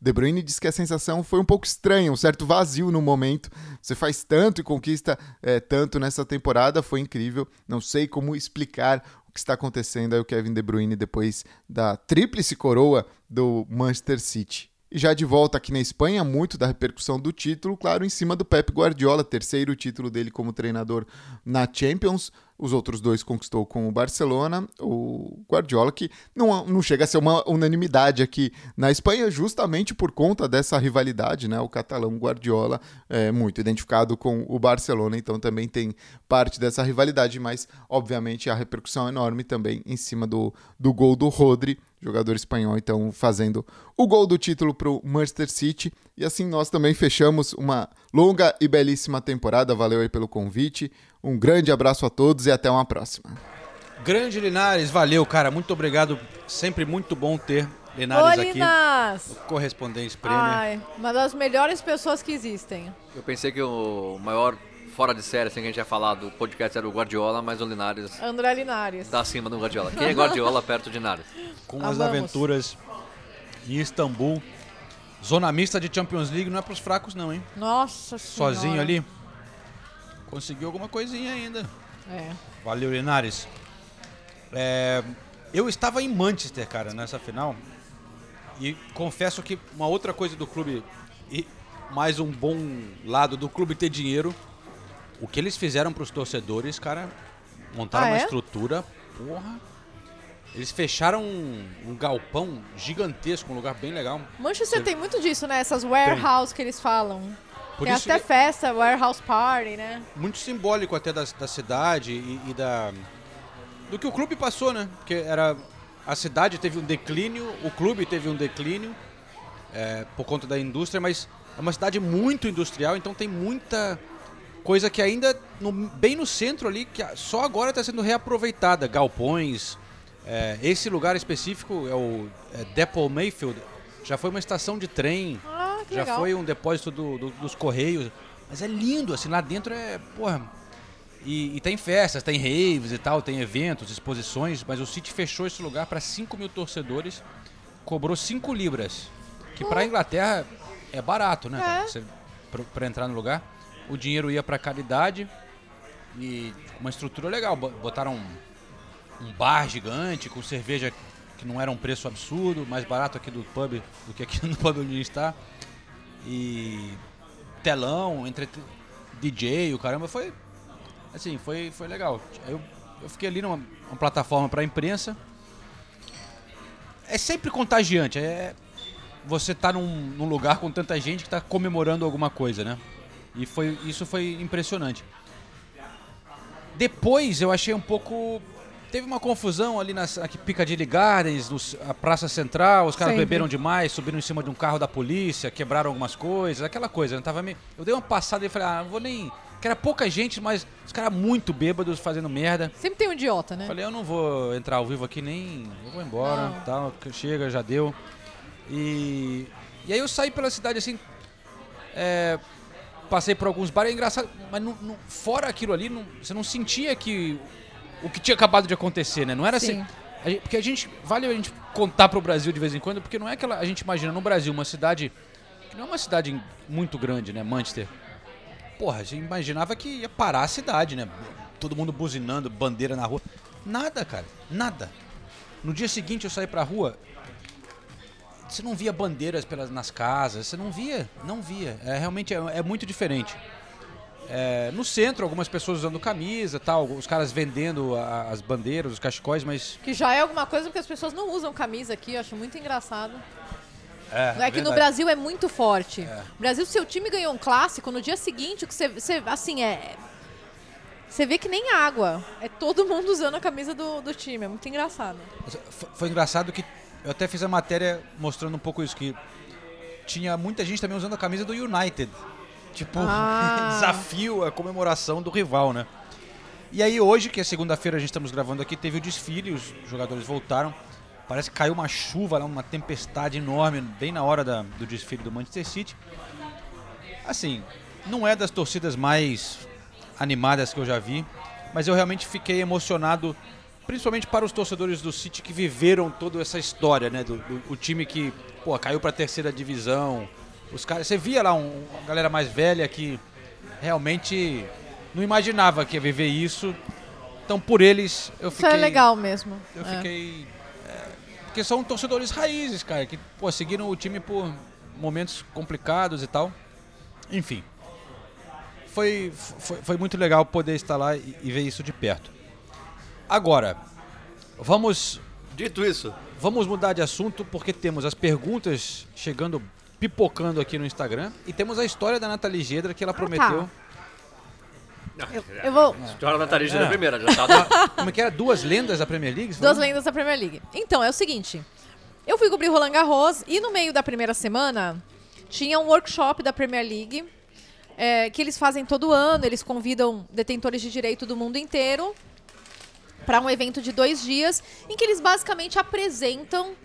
De Bruyne diz que a sensação foi um pouco estranha, um certo vazio no momento. Você faz tanto e conquista é, tanto nessa temporada, foi incrível. Não sei como explicar o que está acontecendo aí o Kevin De Bruyne depois da tríplice coroa do Manchester City. E já de volta aqui na Espanha, muito da repercussão do título, claro, em cima do Pep Guardiola, terceiro título dele como treinador na Champions. Os outros dois conquistou com o Barcelona. O Guardiola, que não, não chega a ser uma unanimidade aqui na Espanha, justamente por conta dessa rivalidade, né? O catalão Guardiola é muito identificado com o Barcelona, então também tem parte dessa rivalidade, mas obviamente a repercussão é enorme também em cima do, do gol do Rodri jogador espanhol, então fazendo o gol do título para o Manchester City. E assim nós também fechamos uma longa e belíssima temporada. Valeu aí pelo convite. Um grande abraço a todos e até uma próxima. Grande Linares, valeu, cara. Muito obrigado. Sempre muito bom ter Linares Oi, aqui. Linas! Correspondente Premier. Ai, uma das melhores pessoas que existem. Eu pensei que o maior fora de série, assim, que a gente ia falar do podcast era o Guardiola, mas o Linares André Linares. tá acima do Guardiola. Quem é Guardiola perto de Linares? Com as aventuras em Istambul. Zona mista de Champions League não é pros fracos, não, hein? Nossa senhora. Sozinho ali. Conseguiu alguma coisinha ainda. É. Valeu, Linares. É, eu estava em Manchester, cara, nessa final. E confesso que uma outra coisa do clube, e mais um bom lado do clube ter dinheiro, o que eles fizeram para os torcedores, cara, montaram Ah, uma é? estrutura, porra. Eles fecharam um, um galpão gigantesco, um lugar bem legal. Manchester Você- tem muito disso, né? Essas warehouse que eles falam. Por tem até festa, warehouse party, né? muito simbólico até da, da cidade e, e da do que o clube passou, né? Porque era a cidade teve um declínio, o clube teve um declínio é, por conta da indústria, mas é uma cidade muito industrial, então tem muita coisa que ainda no- bem no centro ali que só agora está sendo reaproveitada, galpões. é, esse lugar específico é o é Depot Mayfield, já foi uma estação de trem. Ah, Já legal. foi um depósito do- do- dos Correios. Mas é lindo, assim, lá dentro é. Porra. E, e tem festas, tem raves e tal, tem eventos, exposições, mas o City fechou esse lugar para 5 mil torcedores, cobrou 5 libras. Que para a Inglaterra é barato, né? É. Pra entrar no lugar. O dinheiro ia para caridade e uma estrutura legal. Bo- Botaram um, um bar gigante com cerveja que não era um preço absurdo, mais barato aqui do pub do que aqui no pub onde a gente está. E telão, entre DJ, o caramba, foi assim, foi, foi legal. Eu, eu fiquei ali numa uma plataforma para imprensa. É sempre contagiante, é você tá num, num lugar com tanta gente que tá comemorando alguma coisa, né? E foi isso foi impressionante. Depois eu achei um pouco teve uma confusão ali na Piccadilly Gardens, nos- a Praça Central, os caras Sempre. beberam demais, subiram em cima de um carro da polícia, quebraram algumas coisas, aquela coisa, né? Tava meio... Eu dei uma passada e falei, ah, não vou nem... Que era pouca gente, mas os caras muito bêbados, fazendo merda. Sempre tem um idiota, né? Falei, eu não vou entrar ao vivo aqui, nem... Eu vou embora, Não. tal, chega, já deu. E... E aí eu saí pela cidade, assim... é, Passei por alguns bares, é engraçado, mas não- não- fora aquilo ali, não- você não sentia que o que tinha acabado de acontecer, né? Não era Sim. assim. a gente- porque a gente. Vale a gente contar pro Brasil de vez em quando, porque não é aquela. A gente imagina no Brasil uma cidade. que não é uma cidade muito grande, né? Manchester. Porra, a gente imaginava que ia parar a cidade, né? Todo mundo buzinando, bandeira na rua. Nada, cara. Nada. No dia seguinte eu saí pra rua. Você não via bandeiras pelas, nas casas, você não via, não via. É, realmente é, é muito diferente. É, no centro, algumas pessoas usando camisa tal, os caras vendendo a- as bandeiras, os cachecóis, mas. Que já é alguma coisa porque as pessoas não usam camisa aqui, eu acho muito engraçado. É, É que no Brasil é muito forte. No Brasil, se seu time ganhou um clássico, no dia seguinte, o que você, você assim, é... Você vê que nem água. É todo mundo usando a camisa do, do time. É muito engraçado. Foi engraçado que eu até fiz a matéria mostrando um pouco isso, que tinha muita gente também usando a camisa do United. Tipo, Ah. desafio a comemoração do rival, né? E aí hoje, que é segunda-feira, a gente estamos gravando aqui, teve o desfile, os jogadores voltaram. Parece que caiu uma chuva uma tempestade enorme, bem na hora da- do desfile do Manchester City. Assim, não é das torcidas mais animadas que eu já vi, mas eu realmente fiquei emocionado, principalmente para os torcedores do City que viveram toda essa história, né? Do, do- o time que, pô, caiu para a terceira divisão. Os caras, você via lá um, uma galera mais velha que realmente não imaginava que ia viver isso. Então, por eles, eu Isso fiquei é legal mesmo. eu É. fiquei. é, porque são torcedores raízes, cara, que pô, seguiram o time por momentos complicados e tal. Enfim. Foi, foi, foi muito legal poder estar lá e, e ver isso de perto. Agora, vamos. Dito isso. Vamos mudar de assunto porque temos as perguntas chegando, pipocando aqui no Instagram. E temos a história da Nathalie Gedra que ela prometeu. Eu vou... História da Nathalie Gedra É. primeira, já tá. Como é que era? Duas lendas da Premier League? Duas lendas da Premier League. Então, é o seguinte. Eu fui cobrir Roland Garros e no meio da primeira semana tinha um workshop da Premier League é, que eles fazem todo ano. Eles convidam detentores de direito do mundo inteiro para um evento de dois dias em que eles basicamente apresentam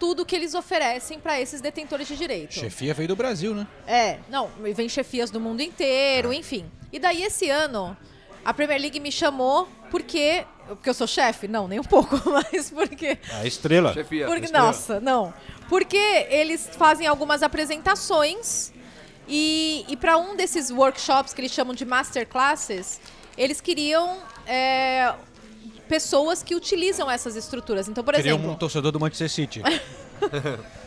tudo que eles oferecem para esses detentores de direito. Chefia veio do Brasil, né? É, não, vem chefias do mundo inteiro, enfim. E daí esse ano a Premier League me chamou porque porque eu sou chefe? Não, nem um pouco, mas porque A estrela. Chefia. porque Estrela. nossa, não. Porque eles fazem algumas apresentações e, e para um desses workshops que eles chamam de masterclasses, eles queriam é, pessoas que utilizam essas estruturas. Então, por Queria exemplo, um torcedor do Manchester City.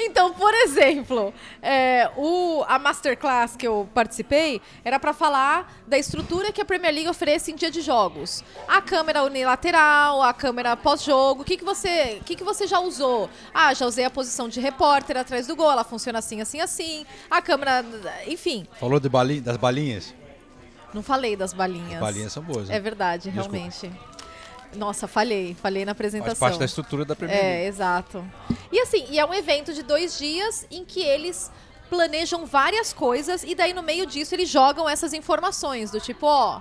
Então, por exemplo, é, o, a masterclass que eu participei era para falar da estrutura que a Premier League oferece em dia de jogos. A câmera unilateral, a câmera pós-jogo. O que, que, você, que, que você já usou? Ah, já usei a posição de repórter atrás do gol. Ela funciona assim, assim, assim. A câmera, enfim. Falou de bali- das balinhas? Não falei das balinhas. As balinhas são boas. né? É verdade, Desculpa. realmente. Nossa, falhei. Falei na apresentação. Faz parte da estrutura da Premier É, League. exato. E assim, e é um evento de dois dias em que eles planejam várias coisas e daí no meio disso eles jogam essas informações do tipo, ó,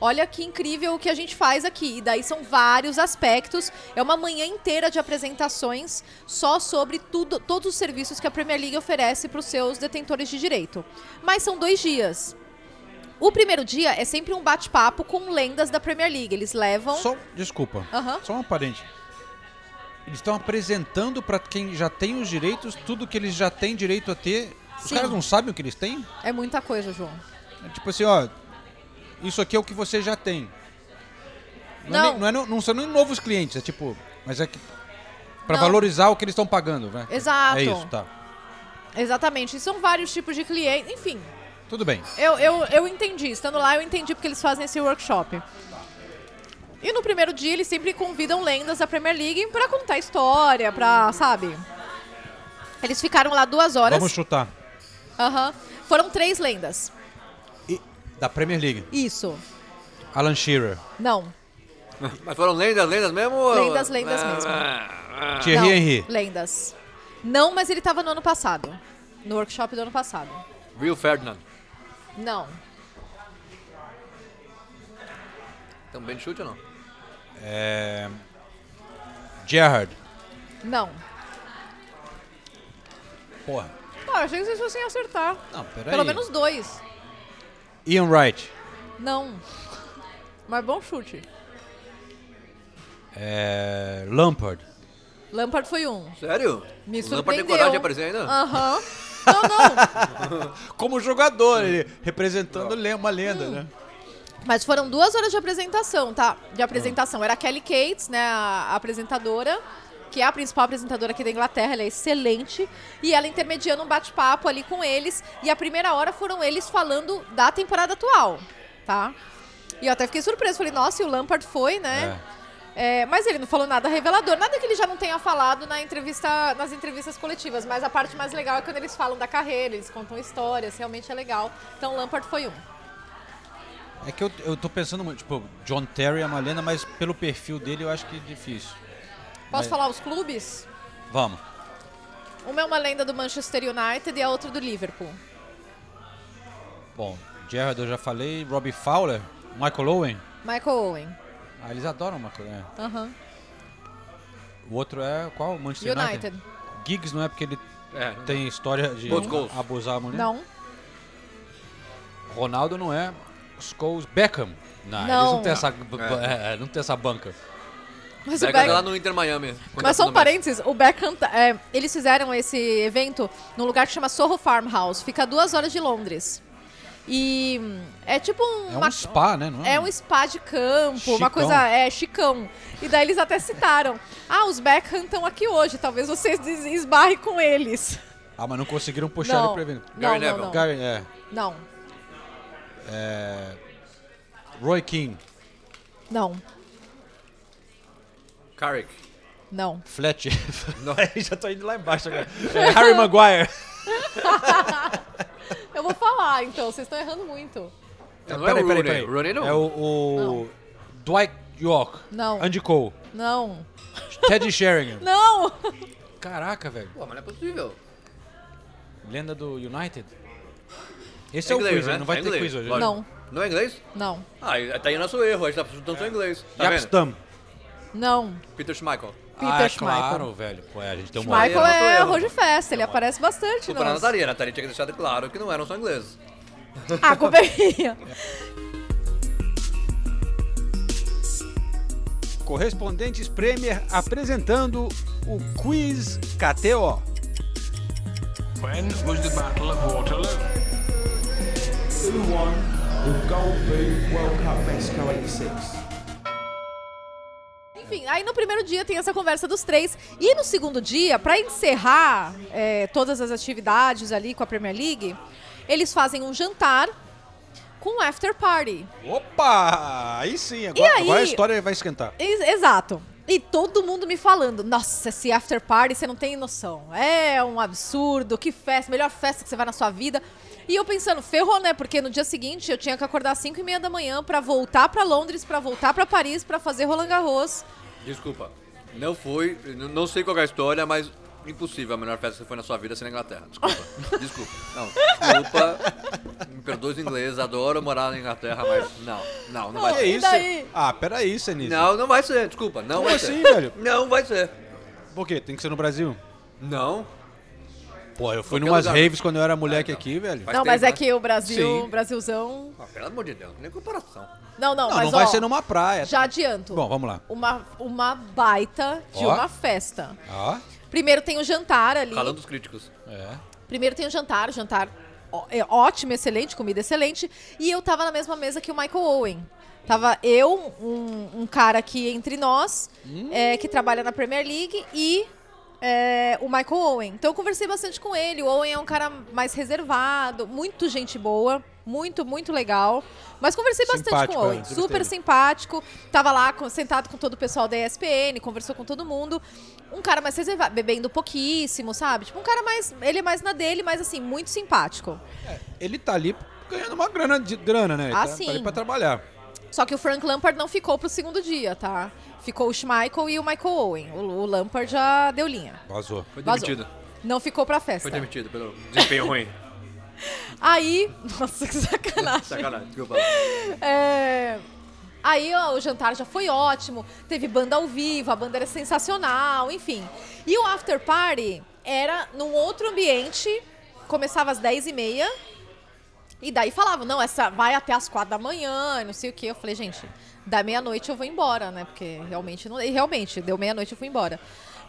olha que incrível o que a gente faz aqui. E daí são vários aspectos. É uma manhã inteira de apresentações só sobre tudo, todos os serviços que a Premier League oferece para os seus detentores de direito. Mas são dois dias. O primeiro dia é sempre um bate-papo com lendas da Premier League. Eles levam. Só, desculpa, Aham. só um parente. Eles estão apresentando para quem já tem os direitos tudo que eles já têm direito a ter. Os Sim. caras não sabem o que eles têm? É muita coisa, João. É tipo assim, ó, isso aqui é o que você já tem. Não, Não. É não, é não são nem novos clientes, é tipo, mas é que para valorizar o que eles estão pagando, né? Exato. É isso, tá. Exatamente. E são vários tipos de clientes. Enfim, Tudo bem. eu, eu, eu entendi. Estando lá, eu entendi porque eles fazem esse workshop. E no primeiro dia, eles sempre convidam lendas da Premier League pra contar história, pra, sabe? Eles ficaram lá duas horas. Vamos chutar. Aham. Foram três lendas. Da Premier League. Isso. Alan Shearer. Não. Mas foram lendas, lendas mesmo? Lendas, lendas Ah, mesmo. ah, Thierry Não, Henry. Lendas. Não, mas ele tava no ano passado. No workshop do ano passado. Will Ferdinand. Não. Também de chute ou não? É... Gerrard. Não. Porra. Ah, achei que vocês fossem acertar. Não, peraí. Pelo menos dois. Ian Wright. Não. Mas bom chute. É... Lampard. Lampard foi um. Sério? Me O Lampard tem surpreendeu. coragem de aparecer ainda? Aham. Não, não. Como jogador, ele representando uma lenda, né? Mas foram duas horas de apresentação, tá? De apresentação. Era a Kelly Cates, né? A, apresentadora, que é a principal apresentadora aqui da Inglaterra. Ela é excelente. E ela intermediando um bate-papo ali com eles. E a primeira hora foram eles falando da temporada atual, tá? E eu até fiquei surpresa. Falei, nossa, e o Lampard foi, né? É, mas ele não falou nada revelador, nada que ele já não tenha falado na entrevista, nas entrevistas coletivas. Mas a parte mais legal é quando eles falam da carreira, eles contam histórias, realmente é legal. Então Lampard foi um. É que eu, eu tô pensando muito, tipo, John Terry é uma lenda, mas pelo perfil dele eu acho que é difícil. Posso Mas- falar os clubes? Vamos. Uma é uma lenda do Manchester United e a outra do Liverpool. Bom, Gerrard eu já falei, Robbie Fowler, Michael Owen. Michael Owen. Ah, eles adoram Michael Owen. Aham. O outro é qual? Manchester United. United. Giggs não é porque ele É. tem história de Both goals. abusar a mulher? Não. Ronaldo não é. Scholes Beckham. Não, Não. eles não tem essa, É. é, não tem essa banca. Mas o Beckham tá Beckham- lá no Inter Miami. Mas só um tá Messi. parênteses, o Beckham, tá- é, eles fizeram esse evento num lugar que chama Soho Farmhouse, fica a duas horas de Londres. E é tipo um... É um uma- spa, né? Não É um spa de campo, Chicão. uma coisa, é, chicão. E daí eles até citaram, ah, os Beckham estão aqui hoje, talvez vocês esbarrem com eles. Ah, mas não conseguiram puxar Não. ele pro evento. Não, Gary não, Neville. não. Gary, é, Não, é, Roy Keane, não, Carrick. não. Fletcher. Não. Já tô indo lá embaixo agora. É, Harry Maguire. Eu vou falar, então, vocês estão errando muito. Não é o Rooney. Rooney não. É o, o Dwight York. Não. Andy Cole. Não. Teddy Sheringham. Não! Caraca, velho. Pô, mas não é possível. Lenda do United. Esse é, o inglês, quiz, né? né? não vai É ter inglês, quiz hoje. lógico. Não. Não é inglês? Não. Ah, tá aí nosso erro. A gente tá chutando só inglês. Tá Jack vendo? Stum. Não. Peter Schmeichel. Peter ah, Schmeichel. claro, velho. Pô, é, a gente tem um Michael é arroz de festa, ele aparece bastante. Na nos- Natalia. A Natalia tinha deixado claro que não eram só ingleses. Ah, culpa é minha. Correspondentes Premier apresentando o Quiz KTO. When was the Battle of Waterloo? Who won the Gold Boot World Cup Mexico 86? Enfim, aí no primeiro dia tem essa conversa dos três. E no segundo dia, pra encerrar é, todas as atividades ali com a Premier League, eles fazem um jantar com um after party. Opa! Aí sim, agora, aí- agora a história vai esquentar. Ex- Exato. E todo mundo me falando, nossa, esse after party você não tem noção. É um absurdo, que festa, melhor festa que você vai na sua vida. E eu pensando, ferrou, né? Porque no dia seguinte eu tinha que acordar às 5 e meia da manhã pra voltar pra Londres, pra voltar pra Paris, pra fazer Roland Garros. Desculpa. Não fui. n- Não sei qual é a história, mas impossível a melhor festa que você foi na sua vida ser na Inglaterra. Desculpa. Desculpa. Não, desculpa. Me perdoe os ingleses, adoro morar na Inglaterra, mas não, não, não vai ser. isso? Ah, peraí, Senise. Não, não vai ser, desculpa. Não Como vai assim, ser. velho? Não vai ser. Por quê? Tem que ser no Brasil? Não. Pô, eu fui numas lugar. raves quando eu era moleque aqui, velho. não, mas é que o Brasil, Sim. Brasilzão. Ah, pelo amor de Deus, nem comparação. Não, não, Não, mas não vai ó, ser numa praia. Já adianto. Bom, vamos lá. Uma, uma baita de Ó. uma festa. Ó. Primeiro tem o jantar ali. Falando dos críticos. É. Primeiro tem o jantar, o jantar ó- é ótimo, excelente, comida excelente. E eu tava na mesma mesa que o Michael Owen. Tava eu, um, um cara aqui entre nós, Hum. é, que trabalha na Premier League, e é, o Michael Owen. Então eu conversei bastante com ele. O Owen é um cara mais reservado, muito gente boa, muito, muito legal. Mas conversei bastante Simpático, com o é, Owen. entrevistei Super simpático. Tava lá com- sentado com todo o pessoal da ESPN, conversou com todo mundo. Um cara mais reservado, bebendo pouquíssimo, sabe? Tipo, um cara mais. Ele é mais na dele, mas assim, muito simpático. Ele tá ali ganhando uma grana, de grana né? Ele Ah, tá, sim. tá ali pra trabalhar. Só que o Frank Lampard não ficou pro segundo dia, tá? Ficou o Schmeichel e o Michael Owen. O, o Lampard já deu linha. Vazou. Foi Vazou. demitido. Não ficou pra festa. Foi demitido pelo desempenho ruim. Aí. Nossa, que sacanagem. Sacanagem, desculpa. É, Aí ó, o jantar já foi ótimo, teve banda ao vivo, a banda era sensacional, enfim. E o after party era num outro ambiente, começava às 10h30, e daí falavam, não, essa vai até às 4 da manhã, e não sei o quê. Eu falei, gente, da meia-noite eu vou embora, né? Porque realmente não. E realmente, deu meia-noite eu fui embora.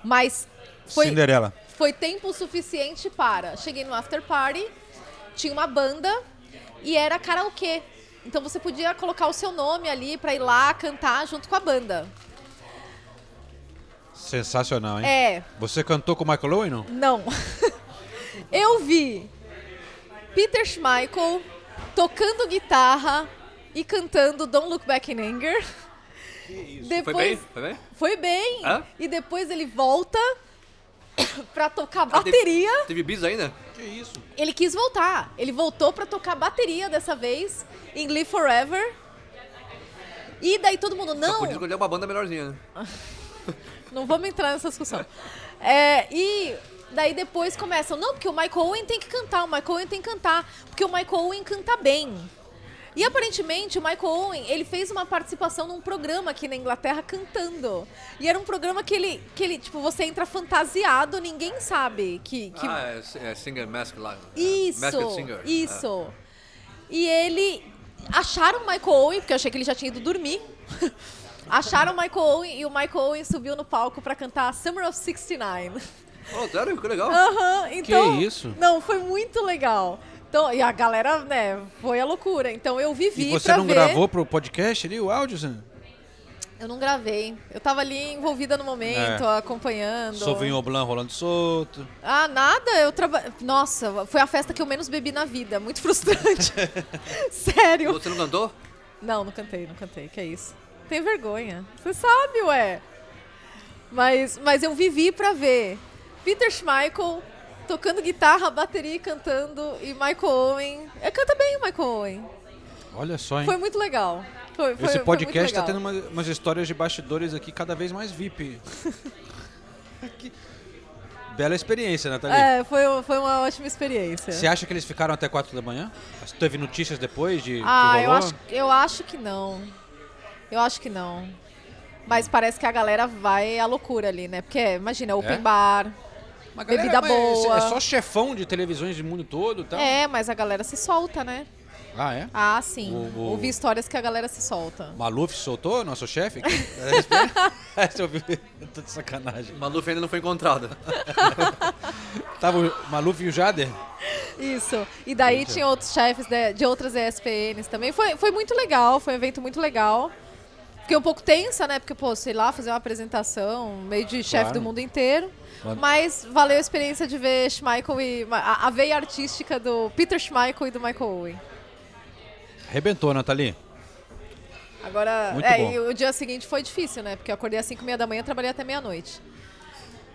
Mas foi, Cinderela. foi tempo suficiente para. Cheguei no after party, tinha uma banda e era karaokê. Então você podia colocar o seu nome ali pra ir lá cantar junto com a banda. Sensacional, hein? É. Você cantou com o Michael Owen, não? Não. Eu vi Peter Schmeichel tocando guitarra e cantando Don't Look Back in Anger. Depois, Foi bem? Foi bem? Foi bem. Hã? E depois ele volta pra tocar Ah, teve- bateria. Teve bis ainda? Que isso? Ele quis voltar. Ele voltou pra tocar bateria dessa vez em Live Forever. E daí todo mundo, Só não, podia escolher uma banda melhorzinha, né? não vamos entrar nessa discussão. É, e daí depois começam, não, porque o Michael Owen tem que cantar, o Michael Owen tem que cantar, porque o Michael Owen canta bem. E aparentemente o Michael Owen, ele fez uma participação num programa aqui na Inglaterra cantando. E era um programa que ele, que ele tipo, você entra fantasiado, ninguém sabe que... que... Ah, é, é Singer Mask lá. Isso, Masked Singer. isso. E ele... Acharam o Michael Owen, porque eu achei que ele já tinha ido dormir. Acharam o Michael Owen e o Michael Owen subiu no palco pra cantar Summer of 69. Oh, sério? Que legal. Aham, então... isso? Não, foi muito legal. Então, e a galera, né, foi a loucura. Então eu vivi E você pra não ver. gravou pro podcast ali o áudio, Zé? Eu não gravei. Eu tava ali envolvida no momento, É. acompanhando. Sauvignon Blanc rolando solto. Ah, nada, eu trabalhei. Nossa, foi a festa que eu menos bebi na vida. Muito frustrante. Sério. Você não cantou? Não, não cantei, não cantei. Que é isso? Tem vergonha. Você sabe, ué. Mas, mas eu vivi pra ver Peter Schmeichel tocando guitarra, bateria e cantando. E Michael Owen. É, canta bem o Michael Owen. Olha só, hein? Foi muito legal. Foi, foi, Esse podcast tá legal. tendo uma- umas histórias de bastidores aqui cada vez mais VIP. Que Bela experiência, Nathalie. É, foi, foi uma ótima experiência. Você acha que eles ficaram até 4 da manhã? Teve notícias depois de Ah, eu acho, eu acho que não. Eu acho que não. Mas parece que a galera vai à loucura ali, né? Porque, imagina, open É? bar, galera, bebida mas boa. É só chefão de televisões do mundo todo tal? É, mas a galera se solta, né? Ah, é? Ah, sim. O- o- Ouvi histórias que a galera se solta. Maluf soltou, nosso chefe? É, ouviu? Tô de sacanagem. Maluf ainda não foi encontrado. Tava o Maluf e o Jader? Isso. E daí tinha outros chefes de, de outras ESPNs também. Foi, foi muito legal, foi um evento muito legal. Fiquei um pouco tensa, né? Porque, pô, sei lá, fazer uma apresentação meio de chefe Claro. do mundo inteiro. Mano. Mas valeu a experiência de ver Schmeichel e a, a veia artística do Peter Schmeichel e do Michael Owen. Arrebentou, Nathalie. Agora, Muito é, bom. e o dia seguinte foi difícil, né? Porque eu acordei às 5 e meia da manhã e trabalhei até meia-noite.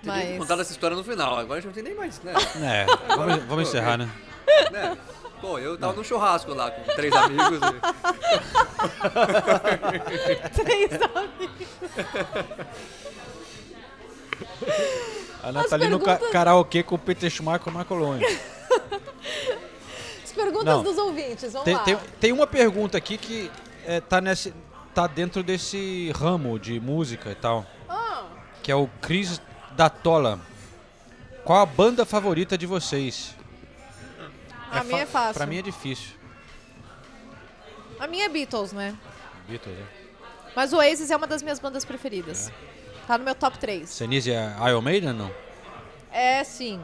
Mas... contado essa história no final. Agora a gente não tem nem mais, né? É, vamos, vamos encerrar, né? né? Pô, eu tava num churrasco lá com três amigos. Três amigos. A Nathalie no ca karaokê com o Peter Schumacher e o Owen. As perguntas Não. dos ouvintes, vamos Tem, lá. tem, tem uma pergunta aqui que é, tá, nesse, tá dentro desse ramo de música e tal. Ah. Que é o Chris Datola. Qual a banda favorita de vocês? A minha é fácil. Pra mim é difícil. A minha é Beatles, né? Beatles, né? Mas o Oasis é uma das minhas bandas preferidas. É. Tá no meu top 3. Senise é Iron Maiden não? É, sim.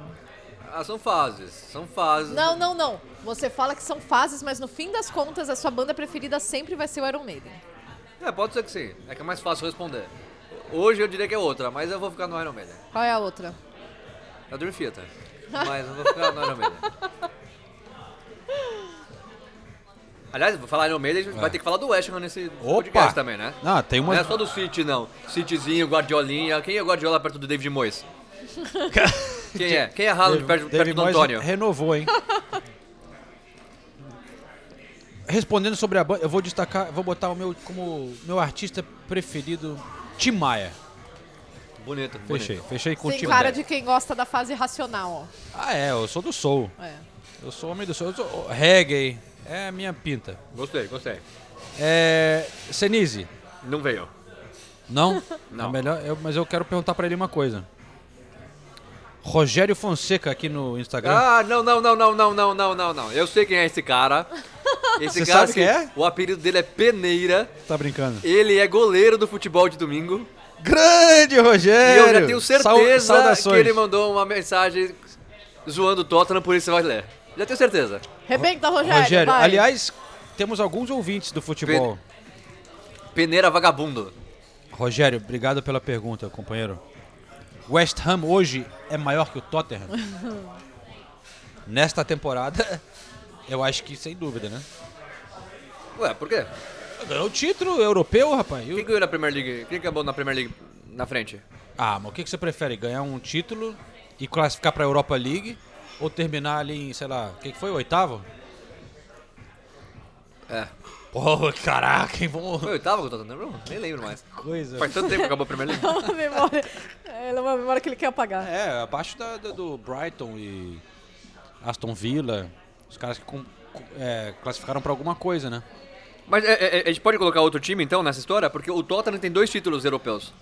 Ah, são fases. São fases. Não, não, não. Você fala que são fases, mas no fim das contas, a sua banda preferida sempre vai ser o Iron Maiden. É, pode ser que sim. É que é mais fácil responder. Hoje eu diria que é outra, mas eu vou ficar no Iron Maiden. Qual é a outra? Eu dormi Fiat. Mas eu vou ficar no Iron Maiden. Aliás, vou falar Iron Maiden, a gente vai ter que falar do West Ham nesse podcast também, né? Ah, tem uma- Não é só do City, não. Cityzinho, Guardiolinha. Quem é Guardiola perto do David Moyes? Quem é? Quem é Haaland perto, perto David do Moyes Antônio? Renovou, hein? Respondendo sobre a banda, eu vou destacar, vou botar o meu como meu artista preferido, Tim Maia. Bonito, Fechei, bonito. fechei com o Tem Tim cara Maia. de quem gosta da fase racional, Ah, é, eu sou do soul. ó. É. Eu sou homem do soul. Eu sou reggae, é a minha pinta. Gostei, gostei. É, Senise. Não veio. Não? Não. É melhor, eu- mas eu quero perguntar pra ele uma coisa. Rogério Fonseca aqui no Instagram. Ah, não, não, não, não, não, não, não, não, não. Eu sei quem é esse cara. Esse Você cara, sabe quem é? O apelido dele é Peneira. Tá brincando. Ele é goleiro do futebol de domingo. Grande Rogério! E eu já tenho certeza que ele mandou uma mensagem zoando o Tottenham, por isso você vai ler. Já tenho certeza. Rebenta, Rogério. Rogério, vai. aliás, temos alguns ouvintes do futebol. Peneira vagabundo. Rogério, obrigado pela pergunta, companheiro. West Ham hoje é maior que o Tottenham? Nesta temporada, eu acho que sem dúvida, né? Ué, por quê? Ganhou o título europeu, rapaz. O- Quem ganhou na Premier League? Quem acabou na Premier League na frente? Ah, mas o que, que você prefere? Ganhar um título e classificar pra Europa League? Ou terminar ali em, sei lá, o que, que foi? O oitavo? É. Pô, caraca, hein? Vamos... Foi o oitavo que o Tottenham? Não, nem lembro mais. Coisa. Faz tanto tempo que acabou a Premier League. É uma memória. É uma memória que ele quer apagar. É, abaixo da, da- do Brighton e Aston Villa. Os caras que com- é, classificaram pra alguma coisa, né? Mas é, é, a gente pode colocar outro time então nessa história? Porque o Tottenham tem dois títulos europeus.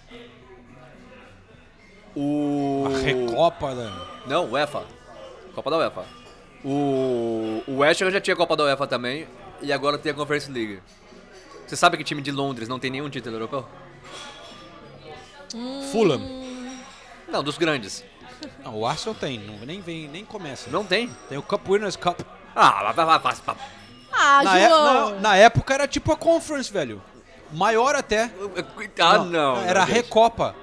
O. A Recopa da... Não, UEFA. Copa da UEFA. O, o West Ham já tinha Copa da UEFA também e agora tem a Conference League. Você sabe que time de Londres não tem nenhum título europeu? Fulham. Não, dos grandes. Não, o Arsenal tem, não, nem vem, nem começa. Não tem? Tem o Cup Winners' Cup. Ah, vai, vai, vai, vai. Ah, na, é- na- na época era tipo a Conference, velho. Maior até. Ah, não. Era a gente. Recopa.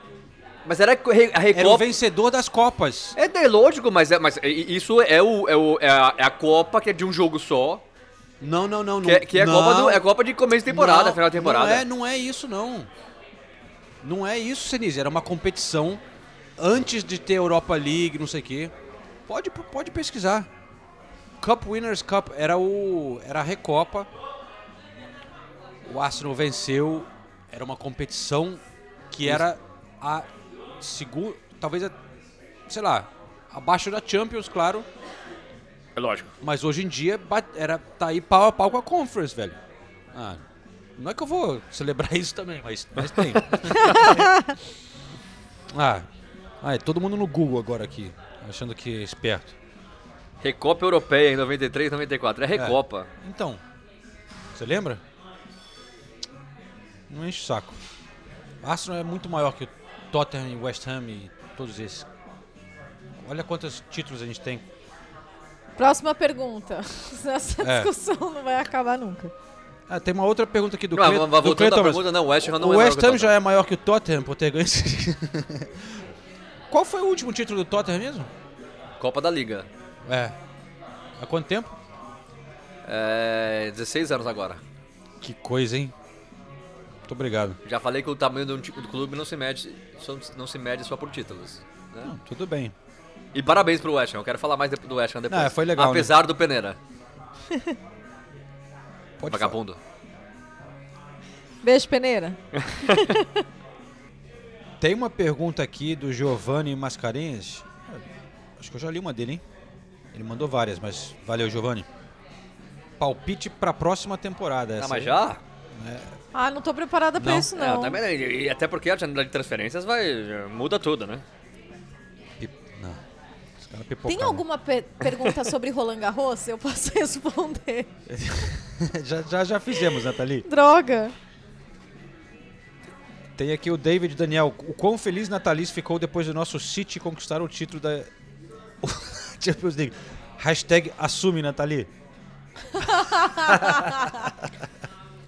Mas era a Re- a Era o Recopa. vencedor das Copas. É, é lógico, mas, é, mas isso é, o, é, o, é, a, é a Copa que é de um jogo só. Não, não, não. Que é, que é, a não. Copa do, é a Copa de começo de temporada, Não, final de temporada. Não é, não é isso, não. Não é isso, Senise. Era uma competição antes de ter Europa League, não sei o quê. Pode, pode pesquisar. Cup Winners' Cup era, o, era a Recopa. O Arsenal venceu. Era uma competição que era a segunda. Talvez, a, sei lá, abaixo da Champions, claro. É lógico. Mas hoje em dia era, tá aí pau a pau com a Conference, velho. Ah, não é que eu vou celebrar isso também, mas, mas tem. ah, ah, é todo mundo no Google agora aqui, achando que é esperto. Recopa Europeia em 93, 94. É Recopa. Então, você lembra? Não enche o saco. Arsenal é muito maior que o Tottenham e West Ham e todos esses. Olha quantos títulos a gente tem. Próxima pergunta. Essa É. discussão não vai acabar nunca. Ah, tem uma outra pergunta aqui do Não, Cleiton- voltando Cleiton à pergunta, não, o West Ham não o é maior West Ham já é maior que o Tottenham por ter ganho esse... Qual foi o último título do Tottenham mesmo? Copa da Liga. É. Há quanto tempo? É. 16 anos agora. Que coisa, hein? Muito obrigado. Já falei que o tamanho do, do clube não se mede, só- não se mede só por títulos. né? Não, tudo bem. E parabéns pro West Ham. Eu quero falar mais de- do West Ham depois. Ah, foi legal, né? Apesar do Peneira. Pode Vagabundo. Beijo, Peneira. Tem uma pergunta aqui do Giovanni Mascarenhas. Acho que eu já li uma dele, hein? Ele mandou várias, mas valeu, Giovanni. Palpite pra próxima temporada. Ah, mas aí. já? Ah, não tô preparada pra Não. isso, É, não. também, e, e até porque a janela de transferências vai. muda tudo, né? Caras Tem pipocaram. alguma pe- pergunta sobre Roland Garros? Eu posso responder. já, já, já fizemos, Nathalie. Droga. Tem aqui o David Daniel. O quão feliz natalício ficou depois do nosso City conquistar o título da Champions League. Hashtag assume, Nathalie.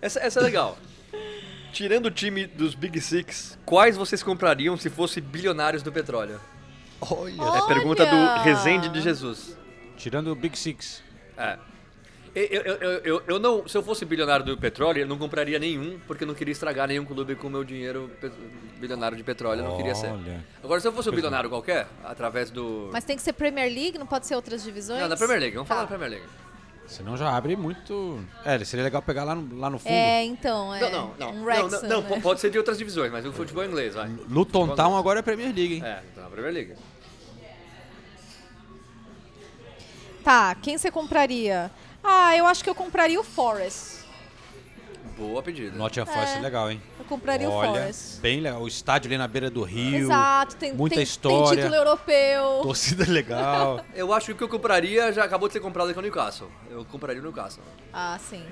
Essa, essa é legal. Tirando o time dos Big Six, quais vocês comprariam se fossem bilionários do petróleo? Olha. É pergunta do Rezende de Jesus. Tirando o Big Six. É. Eu, eu, eu, eu, eu não, se eu fosse bilionário do petróleo, eu não compraria nenhum, porque eu não queria estragar nenhum clube com o meu dinheiro pe- bilionário de petróleo, eu não queria ser. Olha. Agora, se eu fosse um bilionário qualquer, através do... Mas tem que ser Premier League, não pode ser outras divisões? Não, na Premier League, vamos Tá. falar da Premier League. Senão já abre muito. É, seria legal pegar lá no, lá no fundo. É, então, é. Não, não, não. Um não, não, não, né? po- pode ser de outras divisões, mas o futebol inglês, vai. Luton Town agora é Premier League, hein? É, então a Premier League. Tá, quem você compraria? Ah, eu acho que eu compraria o Forest. Boa pedida. Nottingham Forest é É. legal, hein? Eu compraria Olha, o Forest. bem legal. O estádio ali na beira do rio. Exato, tem, muita tem, história. tem título europeu. Torcida legal. Eu acho que o que eu compraria já acabou de ser comprado aqui no Newcastle. Eu compraria o Newcastle. Ah, sim.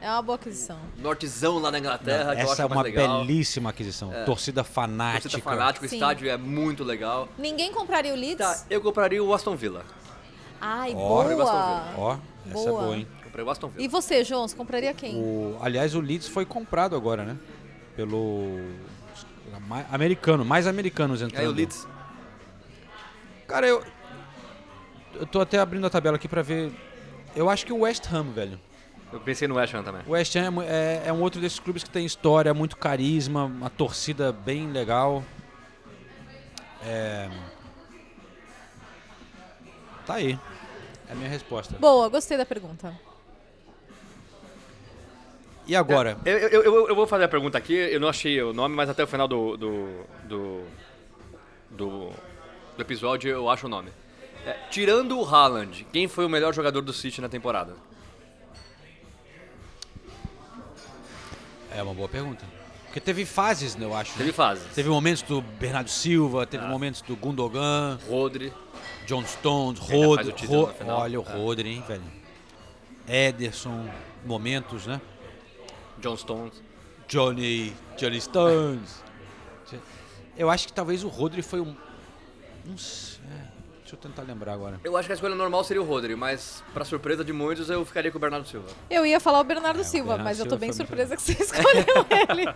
É uma boa aquisição. Nortezão lá na Inglaterra, Não, que eu essa acho é mais uma legal. belíssima aquisição. É. Torcida fanática. Torcida fanática, o Sim. estádio é muito legal. Ninguém compraria o Leeds? Tá, eu compraria o Aston Villa. Ai, Ó, boa. Ó, essa é Boa. boa, hein? Comprei o Aston Villa. E você, João, você compraria quem? O, aliás, o Leeds foi comprado agora, né? Pelo. Americano, mais americanos entrando. É, o Leeds. Cara, eu. Eu tô até abrindo a tabela aqui pra ver. Eu acho que o West Ham, velho. Eu pensei no West Ham também. O West Ham é é, é um outro desses clubes que tem história, muito carisma, uma torcida bem legal. É. Tá aí. É a minha resposta. Boa, gostei da pergunta. E agora? Eu, eu, eu, eu vou fazer a pergunta aqui, eu não achei o nome, mas até o final do, do, do, do, do episódio eu acho o nome. É, tirando o Haaland, quem foi o melhor jogador do City na temporada? É uma boa pergunta. Porque teve fases, né, eu acho. Teve né? fases. Teve momentos do Bernardo Silva, teve Ah. momentos do Gundogan, Rodri. John Stones, Rodri. Ro-. Olha o É. Rodri, hein, velho. Ederson, momentos, né? John Stones. Johnny, Johnny Stones. Eu acho que talvez o Rodri foi um. Não sei. é, Deixa eu tentar lembrar agora. Eu acho que a escolha normal seria o Rodri, mas pra surpresa de muitos eu ficaria com o Bernardo Silva. Eu ia falar o Bernardo Silva, Bernardo mas eu tô Silva bem surpresa que você escolheu ele.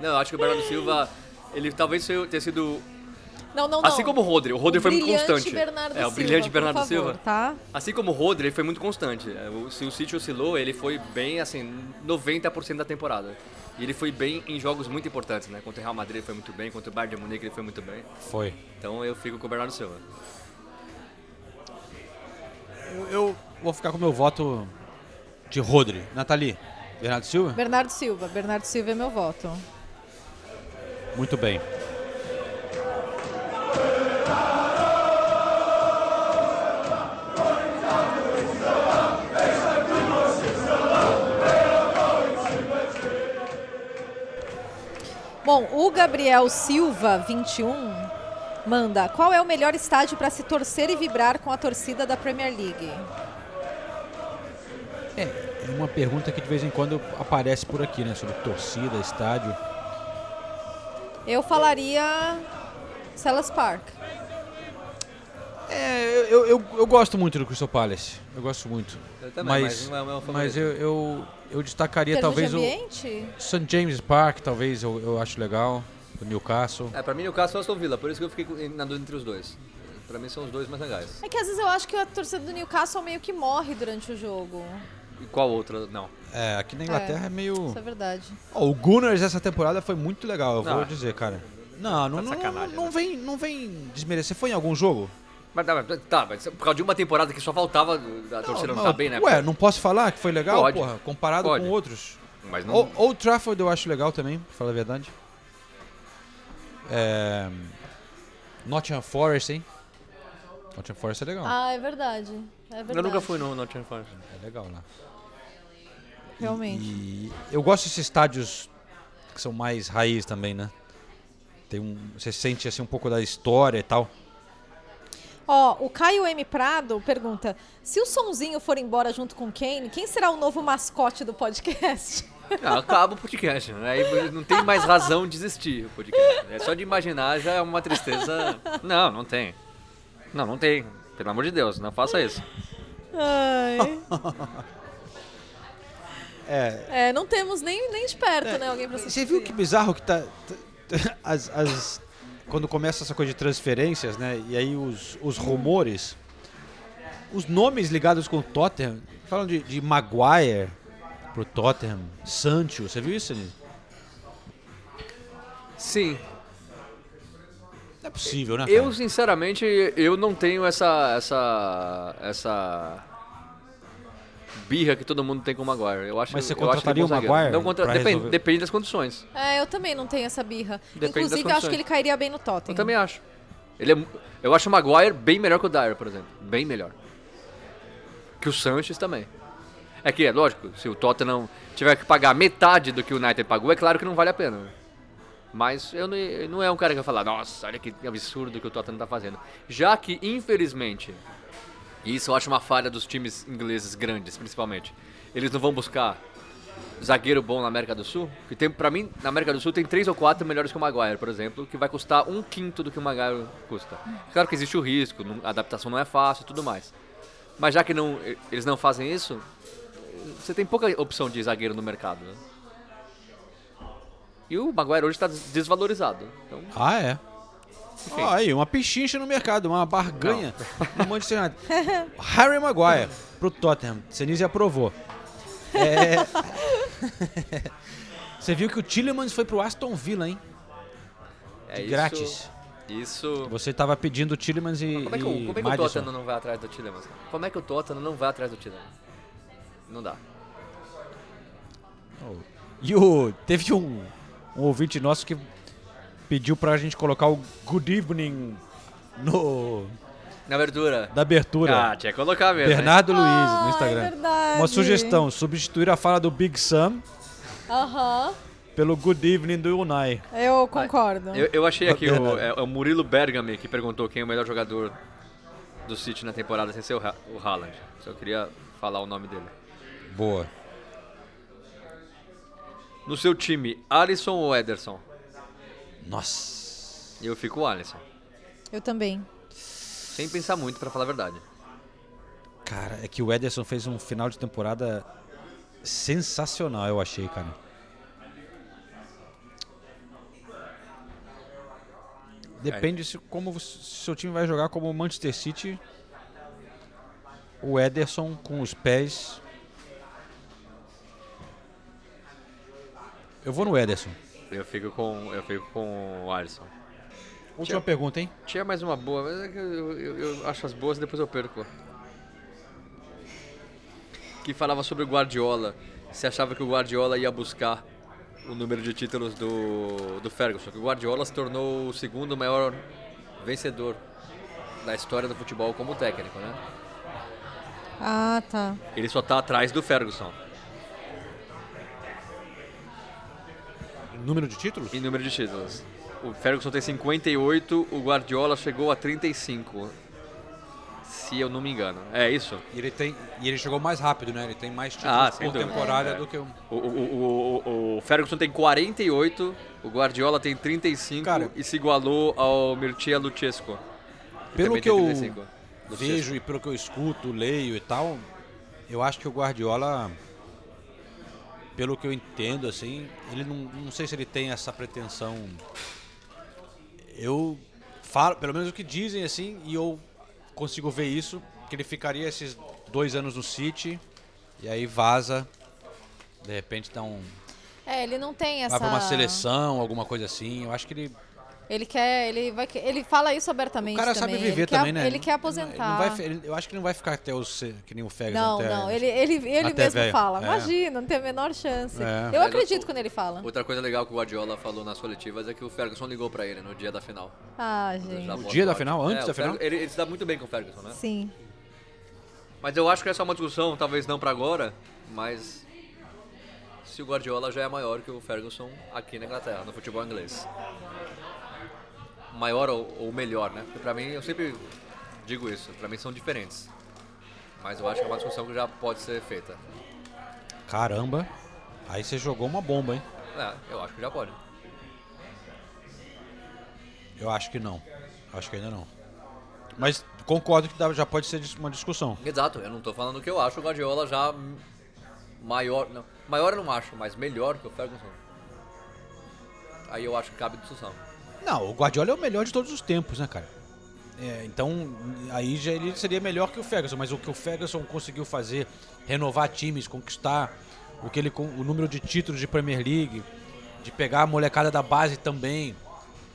Não, eu acho que o Bernardo Silva, ele talvez tenha sido Não, não, não. Assim como o Rodri, o Rodri O foi muito constante. Bernardo é, o brilhante por Bernardo favor, Silva. tá? Assim como o Rodri, ele foi muito constante. É, o- Se o City oscilou, ele foi bem, assim, 90% da temporada. E ele foi bem em jogos muito importantes, né? Contra o Real Madrid ele foi muito bem, contra o Bayern de Munique ele foi muito bem. Foi. Então eu fico com o Bernardo Silva. Eu, eu vou ficar com o meu voto de Rodri. Nathalie, Bernardo Silva? Bernardo Silva. Bernardo Silva é meu voto. Muito bem. Bom, o Gabriel Silva, 21, manda: qual é o melhor estádio para se torcer e vibrar com a torcida da Premier League? É uma pergunta que de vez em quando aparece por aqui, né? Sobre torcida, estádio. Eu falaria Selhurst Park. É, eu, eu, eu gosto muito do Crystal Palace. Eu gosto muito. Eu também, mas mas não é o meu mas eu, eu, eu destacaria termos talvez de o ambiente? St. James Park, talvez eu, eu acho legal. O Newcastle. É, pra mim o caso é o Aston Villa, por isso que eu fiquei na dúvida entre os dois. Pra mim são os dois mais legais. É que às vezes eu acho que a torcida do Newcastle meio que morre durante o jogo. E qual outra? Não. É, aqui na Inglaterra é, meio. Isso é verdade. Ó, o Gunners essa temporada foi muito legal, eu Não, vou é. dizer, cara. Não, não, Tá não, sacanagem, não, vem, não vem desmerecer. Foi em algum jogo? Mas tá, mas- tá, mas por causa de uma temporada que só faltava a torcida não, Não, tá bem, né? Ué, não posso falar que foi legal, Pode. porra? Comparado Pode. com outros. Mas não- O- Old Trafford eu acho legal também, pra falar a verdade. É... Nottingham Forest, hein? Nottingham Forest é legal. Ah, é verdade. É verdade. Eu nunca fui no Nottingham Forest. É legal lá. Realmente. E eu gosto desses estádios que são mais raiz também, né? Tem um, você sente assim um pouco da história e tal. Ó, o Caio M. Prado pergunta: se o Sonzinho for embora junto com o Kane, quem será o novo mascote do podcast? Ah, acaba o podcast, né? Aí não tem mais razão de existir o podcast. É só de imaginar já é uma tristeza. Não, não tem. Não, não tem. Pelo amor de Deus, não faça isso. Ai. É. É, não temos nem, nem de perto, né? Alguém pra Você assistir. viu que bizarro que tá. tá- As, as, quando começa essa coisa de transferências, né? E aí os, os rumores, os nomes ligados com o Tottenham, falam de, de Maguire pro Tottenham, Sancho, você viu isso, Nini? Sim. Não é possível, né? Eu, cara? sinceramente, eu não tenho essa. essa. essa. Birra que todo mundo tem com o Maguire. Eu acho, Mas você eu acho que ele é contrataria bom o. Maguire Não contra... depende, resolver? depende das condições. É, eu também não tenho essa birra. Depende Inclusive, eu acho que ele cairia bem no Tottenham. Eu também acho. Ele é, eu acho o Maguire bem melhor que o Dyer, por exemplo. Bem melhor. Que o Sanches também. É que, é lógico, se o Tottenham tiver que pagar metade do que o United pagou, é claro que não vale a pena. Mas eu não, não é um cara que vai falar, nossa, olha que absurdo que o Tottenham tá fazendo. Já que, infelizmente, e isso eu acho uma falha dos times ingleses grandes, principalmente, eles não vão buscar zagueiro bom na América do Sul, que tem, pra mim, na América do Sul tem três ou quatro melhores que o Maguire, por exemplo, que vai custar um quinto do que o Maguire custa. Claro que existe o risco, a adaptação não é fácil e tudo mais. Mas já que não, eles não fazem isso, você tem pouca opção de zagueiro no mercado. né? E o Maguire hoje está desvalorizado. Então, Ah, é. Ó, aí, uma pichincha no mercado, uma barganha no Manchester United. Harry Maguire pro Tottenham. Senise aprovou. É... Você viu que o Tillemans foi pro Aston Villa, hein? é De isso- grátis. Isso. Você tava pedindo o Tillemans e, Como é que, o- e como é que o. Tottenham não vai atrás do Tillemans? Como é que o Tottenham não vai atrás do Tillemans? Não dá. E o, teve um, um ouvinte nosso que pediu pra gente colocar o Good Evening no, Na abertura. da abertura. Ah, tinha que colocar mesmo. Bernardo Luiz Ah, no é Instagram. verdade. Uma sugestão, substituir a fala do Big Sam Aham, pelo Good Evening do Unai. eu concordo. Eu, eu achei aqui o, é, é o Murilo Bergami que perguntou quem é o melhor jogador do City na temporada sem ser o, Ha- o Haaland. Só queria falar o nome dele. Boa. No seu time, Alisson ou Ederson? Nossa. Eu fico o Alisson. Eu também. Sem pensar muito, pra falar a verdade. Cara, é que o Ederson fez um final de temporada sensacional, eu achei, cara. Depende se como o seu time vai jogar como o Manchester City. O Ederson com os pés. Eu vou no Ederson. Eu fico com, eu fico com o Alisson. Última pergunta, hein? Tinha mais uma boa, mas é que eu, eu- eu acho as boas e depois eu perco. Que falava sobre o Guardiola. Você achava que o Guardiola ia buscar o número de títulos do, do Ferguson? Que o Guardiola se tornou o segundo maior vencedor da história do futebol como técnico, né? Ah, tá. Ele só tá atrás do Ferguson. Número de títulos? Em número de títulos. O Ferguson tem 58, o Guardiola chegou a 35. Se eu não me engano. É isso? E ele, tem, e ele chegou mais rápido, né? Ele tem mais títulos Ah, por temporada É. do que o. O, o, o, o, Ferguson tem 48, o Guardiola tem 35 Cara, e se igualou ao Mircea Lucescu. Pelo que eu 35. Lucescu. vejo e pelo que eu escuto, leio e tal, eu acho que o Guardiola, pelo que eu entendo, assim, ele não, não sei se ele tem essa pretensão. Eu falo, pelo menos o que dizem, assim, e eu consigo ver isso, que ele ficaria esses dois anos no City e aí vaza, de repente dá um. É, ele não tem essa. Vai pra uma seleção, alguma coisa assim. Eu acho que ele Ele quer, ele vai, ele fala isso abertamente O cara também. sabe viver ele também, quer, né? Ele quer aposentar. Não vai ele- eu acho que não vai ficar até os que nem o Ferguson. Não, até- não, ele, ele, ele mesmo velho. fala. É. Imagina, não tem a menor chance. É. Eu Mas acredito o- quando ele fala. Outra coisa legal que o Guardiola falou nas coletivas é que o Ferguson ligou pra ele no dia da final. Ah, gente. No dia da final? Antes É, da final? Ele, ele se dá muito bem com o Ferguson, né? Sim. Mas eu acho que essa é uma discussão, talvez não pra agora, mas se o Guardiola já é maior que o Ferguson aqui na Inglaterra, no futebol inglês. Maior ou, ou melhor, né? Porque pra mim, eu sempre digo isso, pra mim são diferentes. Mas eu acho que é uma discussão que já pode ser feita. Caramba. Aí você jogou uma bomba, hein? É, eu acho que já pode. Eu acho que não. Acho que ainda não. Mas concordo que já pode ser uma discussão. Exato, eu não tô falando que eu acho o Guardiola já maior. Não, maior eu não acho, mas melhor que o Ferguson. Aí eu acho que cabe discussão. Não, o Guardiola é o melhor de todos os tempos, né, cara? É, então, aí já ele seria melhor que o Ferguson, mas o que o Ferguson conseguiu fazer, renovar times, conquistar o que ele o número de títulos de Premier League, de pegar a molecada da base também,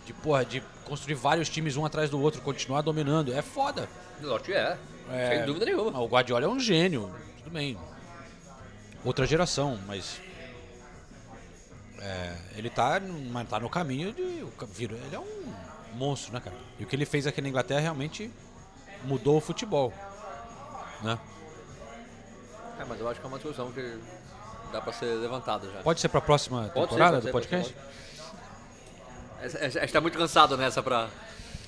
de porra, de construir vários times um atrás do outro, continuar dominando, é foda. Lógico é. É, Sem dúvida nenhuma. O Guardiola é um gênio, tudo bem. Outra geração, mas é, ele tá, numa- tá no caminho de vira- ele é um monstro, né, cara? E o que ele fez aqui na Inglaterra realmente mudou o futebol, né? É, mas eu acho que é uma discussão que dá pra ser levantada já. Pode ser pra próxima Pode ser, temporada pode do ser, pode podcast? ser, pode. A gente tá muito cansado nessa pra,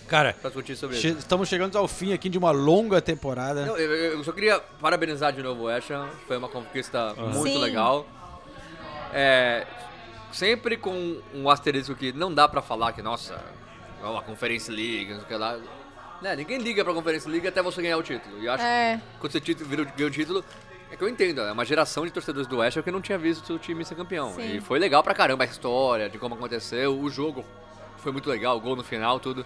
Cara, pra discutir sobre che- isso. estamos chegando ao fim aqui de uma longa temporada. Não, eu, eu- eu só queria parabenizar de novo o West Ham. Foi uma conquista muito Sim. legal. É, sempre com um asterisco que não dá pra falar que, nossa, ó, a Conference League, não sei o que lá. Né, ninguém liga pra Conference League até você ganhar o título. E eu acho É. que quando você título, vira, ganha o título, é que eu entendo, é uma geração de torcedores do West Ham que não tinha visto o time ser campeão. Sim. E foi legal pra caramba a história, de como aconteceu, o jogo foi muito legal, o gol no final, tudo.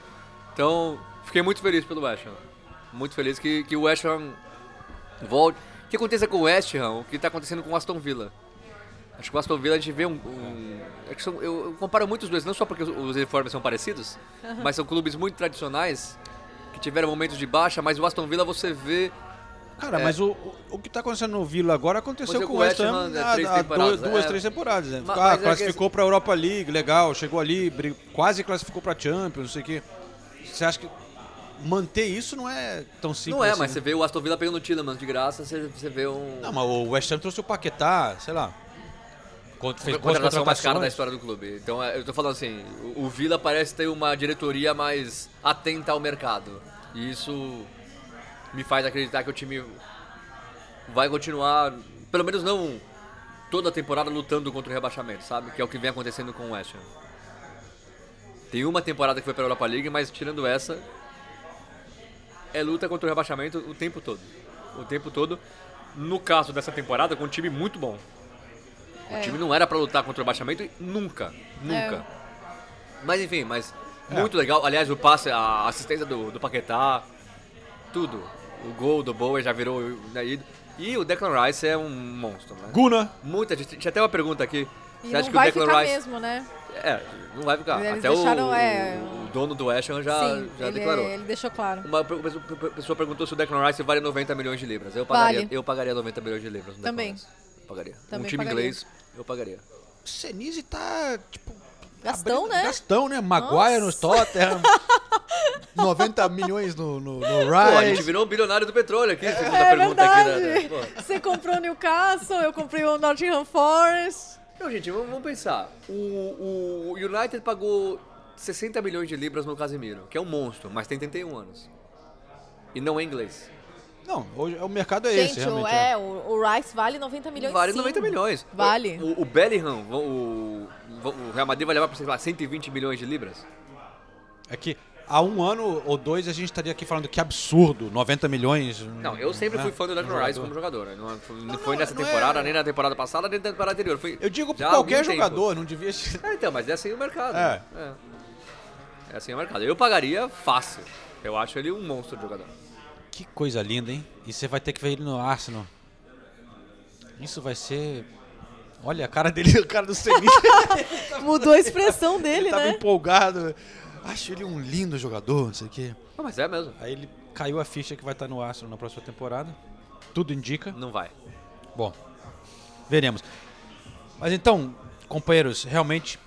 Então, fiquei muito feliz pelo West Ham. Muito feliz que, que o West Ham volte. O que aconteça com o West Ham, o que tá acontecendo com o Aston Villa. Acho que o Aston Villa a gente vê um. um- é que são- eu, eu comparo muito os dois, não só porque os, os uniformes são parecidos, mas são clubes muito tradicionais que tiveram momentos de baixa, mas o Aston Villa você vê. Cara, é, mas o, o- que tá acontecendo no Villa agora aconteceu com o West Ham né, há, três há temporadas, duas, duas é. três temporadas. Né? Ma- ah, mas é que classificou pra Europa League, legal. Chegou ali, quase classificou pra Champions, não sei o quê. Você acha que manter isso não é tão simples não é, assim, mas né? você vê o Aston Villa pegando o Tillemans de graça, você, você vê um. Não, mas o West Ham trouxe o Paquetá, sei lá. Quando fez a contratação mais cara da história do clube. Então é, eu tô falando assim, o, o Villa parece ter uma diretoria mais atenta ao mercado. E isso me faz acreditar que o time vai continuar, pelo menos não toda a temporada lutando contra o rebaixamento, sabe? Que é o que vem acontecendo com o West Ham. Tem uma temporada que foi pra Europa League, mas tirando essa, é luta contra o rebaixamento o tempo todo. O tempo todo. No caso dessa temporada, com um time muito bom. O É. time não era pra lutar contra o rebaixamento nunca. Nunca. Mas enfim, mas É. muito legal. Aliás, o passe, a assistência do, do Paquetá, tudo. O gol do Bowen já virou. né, e- E o Declan Rice é um monstro, né? Guna. Muita gente. Tinha até uma pergunta aqui. E Você não acha que o vai Declan ficar Rice. mesmo, né? É, não vai ficar. Eles até deixaram, o, é, o dono do West Ham já, Sim, já ele, declarou. ele deixou claro. Uma pe- pe- pessoa perguntou se o Declan Rice vale 90 milhões de libras. Eu pagaria, Vale. eu pagaria 90 milhões de libras no Declan Também. Pagaria. Também um time pagaria. inglês, eu pagaria. O Senise tá, tipo... Gastão, né? Gastão, né? Maguire no. Tottenham. 90 milhões no, no, no Pô, a gente virou um bilionário do petróleo aqui, segundo a É pergunta aqui. verdade. Né? Pô. Você comprou o Newcastle, eu comprei o Nottingham Forest. Não, gente, vamos, vamos pensar. O, o United pagou 60 milhões de libras no Casemiro, que é um monstro, mas tem 31 anos. E não é inglês. Não, hoje o mercado é esse, Gente, o, realmente. é, o, o Rice vale 90 milhões Vale sim. 90 milhões. Vale. O, o Bellingham, o, o Real Madrid vai levar para sei lá, 120 milhões de libras. É que há um ano ou dois a gente estaria aqui falando que absurdo, 90 milhões. Não, eu sempre né, fui fã do Declan Rice jogador. como jogador. né? Não, foi- não foi nessa não é- temporada, nem na temporada passada, nem na temporada anterior. Foi Eu digo há qualquer algum tempo. jogador, não devia ser. É, então, mas é assim o mercado. É. É, É assim o mercado. Eu pagaria fácil. Eu acho ele um monstro de jogador. Que coisa linda, hein? E você vai ter que ver ele no Arsenal. Isso vai ser. Olha a cara dele, a cara do Senise. Mudou a expressão dele, ele tava né? empolgado. Acho ele um lindo jogador, não sei o quê. Não, mas é mesmo. Aí ele caiu a ficha que vai estar no Arsenal na próxima temporada. Tudo indica. Não vai. Bom, veremos. Mas então, companheiros, realmente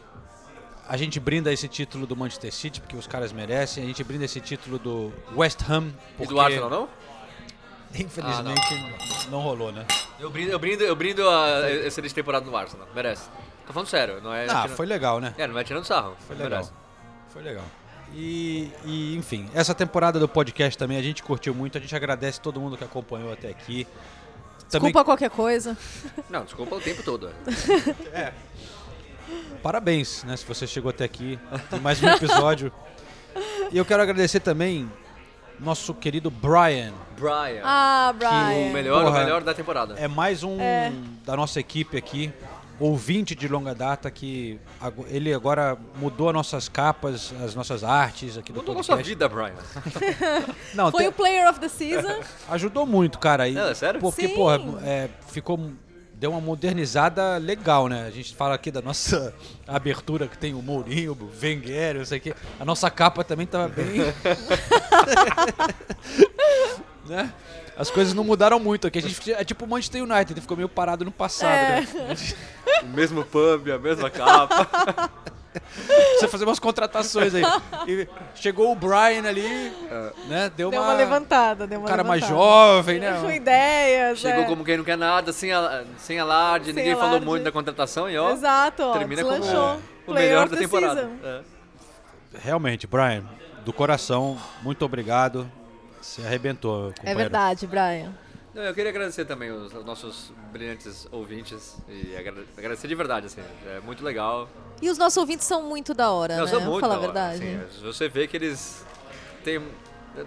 a gente brinda esse título do Manchester City porque os caras merecem. A gente brinda esse título do West Ham E porque do Arsenal, não? infelizmente não. rolou, né? Eu brindo, eu brindo, eu brindo a excelente temporada no Arsenal. Merece. Tô falando sério, não é. Ah, tirando- foi legal, né? É, não é tirando sarro. Foi Merece. legal. Foi legal. E, e, enfim, essa temporada do podcast também a gente curtiu muito. A gente agradece todo mundo que acompanhou até aqui. Desculpa qualquer coisa. Não, desculpa o tempo todo. É. Parabéns, né? Se você chegou até aqui. Tem mais um episódio. e eu quero agradecer também nosso querido Brian. Brian. Ah, O Brian. melhor, Porra, o melhor da temporada. É mais um É. da nossa equipe aqui. ouvinte de longa data que ele agora mudou as nossas capas, as nossas artes aqui do Mudou a podcast. nossa vida, Brian. Não, Foi tem- o Player of the Season. Ajudou muito, cara. E, Não, é sério? Porque, Sim. porra, é, ficou. Deu uma modernizada legal, né? A gente fala aqui da nossa abertura que tem o Mourinho, o Wenger, não sei o quê. A nossa capa também tava bem. né? As coisas não mudaram muito aqui. A gente é tipo o Manchester United, ficou meio parado no passado, É. né? O mesmo pub, a mesma capa. Precisa fazer umas contratações aí. E chegou o Brian ali, né? Deu, Deu uma levantada, deu um uma cara mais levantada. jovem, né? Com ideias. Chegou é. como quem não quer nada, sem, sem alarde, Sem ninguém falou alarde. muito da contratação e ó. Exato, ó, termina como o melhor da temporada. É. Realmente, Brian, do coração, muito obrigado. Você arrebentou, É companheiro. verdade, Brian. Não, eu queria agradecer também os, os nossos brilhantes ouvintes e agra- agradecer de verdade, assim, é muito legal. E os nossos ouvintes são muito da hora, Não, né? são Vamos muito falar a da hora, verdade. assim, você vê que eles têm,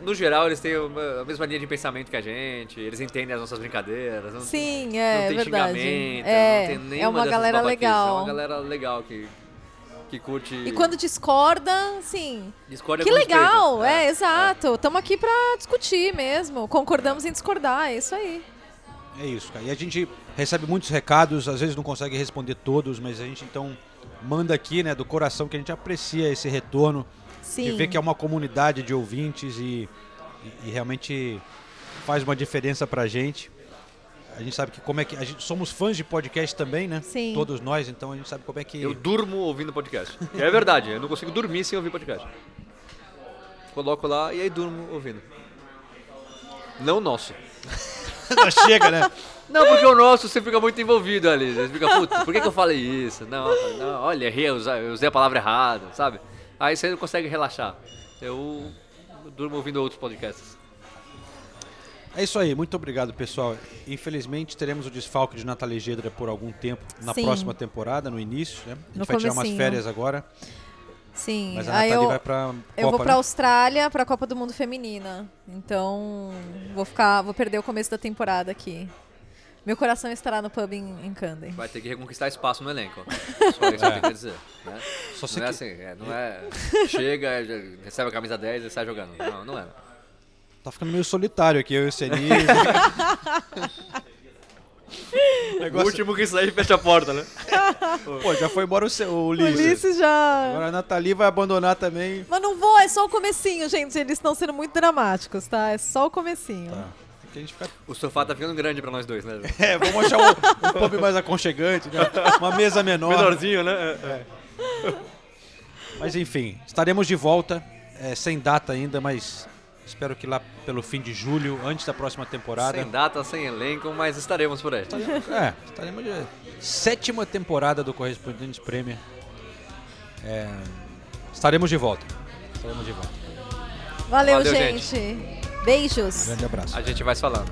no geral, eles têm uma- a mesma linha de pensamento que a gente, eles entendem as nossas brincadeiras. Não, Sim, é não tem verdade. xingamento, É, não tem é nenhuma uma dessas galera babaquices, É legal. uma galera legal que, que curte... E quando discorda, sim. Discorda que com legal, respeito. é, exato. Estamos aqui pra discutir mesmo. Concordamos em discordar, é isso aí. É isso, cara. E a gente recebe muitos recados, às vezes não consegue responder todos, mas a gente então manda aqui, né, do coração, que a gente aprecia esse retorno. De Sim. ver que é uma comunidade de ouvintes e, e- e realmente faz uma diferença pra gente. A gente sabe que como é que. A gente, somos fãs de podcast também, né? Sim. Todos nós, então a gente sabe como é que. Eu durmo ouvindo podcast. É verdade, eu não consigo dormir sem ouvir podcast. Coloco lá e aí durmo ouvindo. Não o nosso. Não chega, né? Não, porque o nosso você fica muito envolvido ali. Você fica, puta, por que, que eu falei isso? Não, não olha, errei, eu usei, a palavra errada, sabe? Aí você não consegue relaxar. Eu durmo ouvindo outros podcasts. É isso aí, muito obrigado, pessoal. Infelizmente teremos o desfalque de Nathalie Gedra por algum tempo na Sim. próxima temporada, no início, né? A gente No vai tirar umas comecinho. férias agora. Sim. Mas a aí Nathalie eu, vai pra eu vou Copa, pra né? Austrália, pra Copa do Mundo Feminina. Então, vou ficar, vou perder o começo da temporada aqui. Meu coração estará no pub em, em Camden. Vai ter que reconquistar espaço no elenco. Só isso que eu quero dizer. Né? Só não é que- assim, é, não é. Chega, recebe a camisa 10 e sai jogando. Não, não é. Tá ficando meio solitário aqui, eu e o Senise. O último que sair fecha a porta, né? Pô, já foi embora o, Ce- o O Ulisses. Ulisses já. Agora a Nathalie vai abandonar também. Mas não vou, é só o comecinho, gente. Eles estão sendo muito dramáticos, tá? É só o comecinho. Que a gente fica... O sofá tá ficando grande pra nós dois, né? É, vamos achar um, um pub mais aconchegante, né? uma mesa menor. Menorzinho, né? É. Mas enfim, estaremos de volta, é, sem data ainda, mas espero que lá pelo fim de julho, antes da próxima temporada. Sem data, sem elenco, mas estaremos por aí. É, estaremos de sétima temporada do Correspondentes Premier. É, estaremos de volta. Estaremos de volta. Valeu, Valeu, gente. Beijos. Grande abraço. A gente vai falando.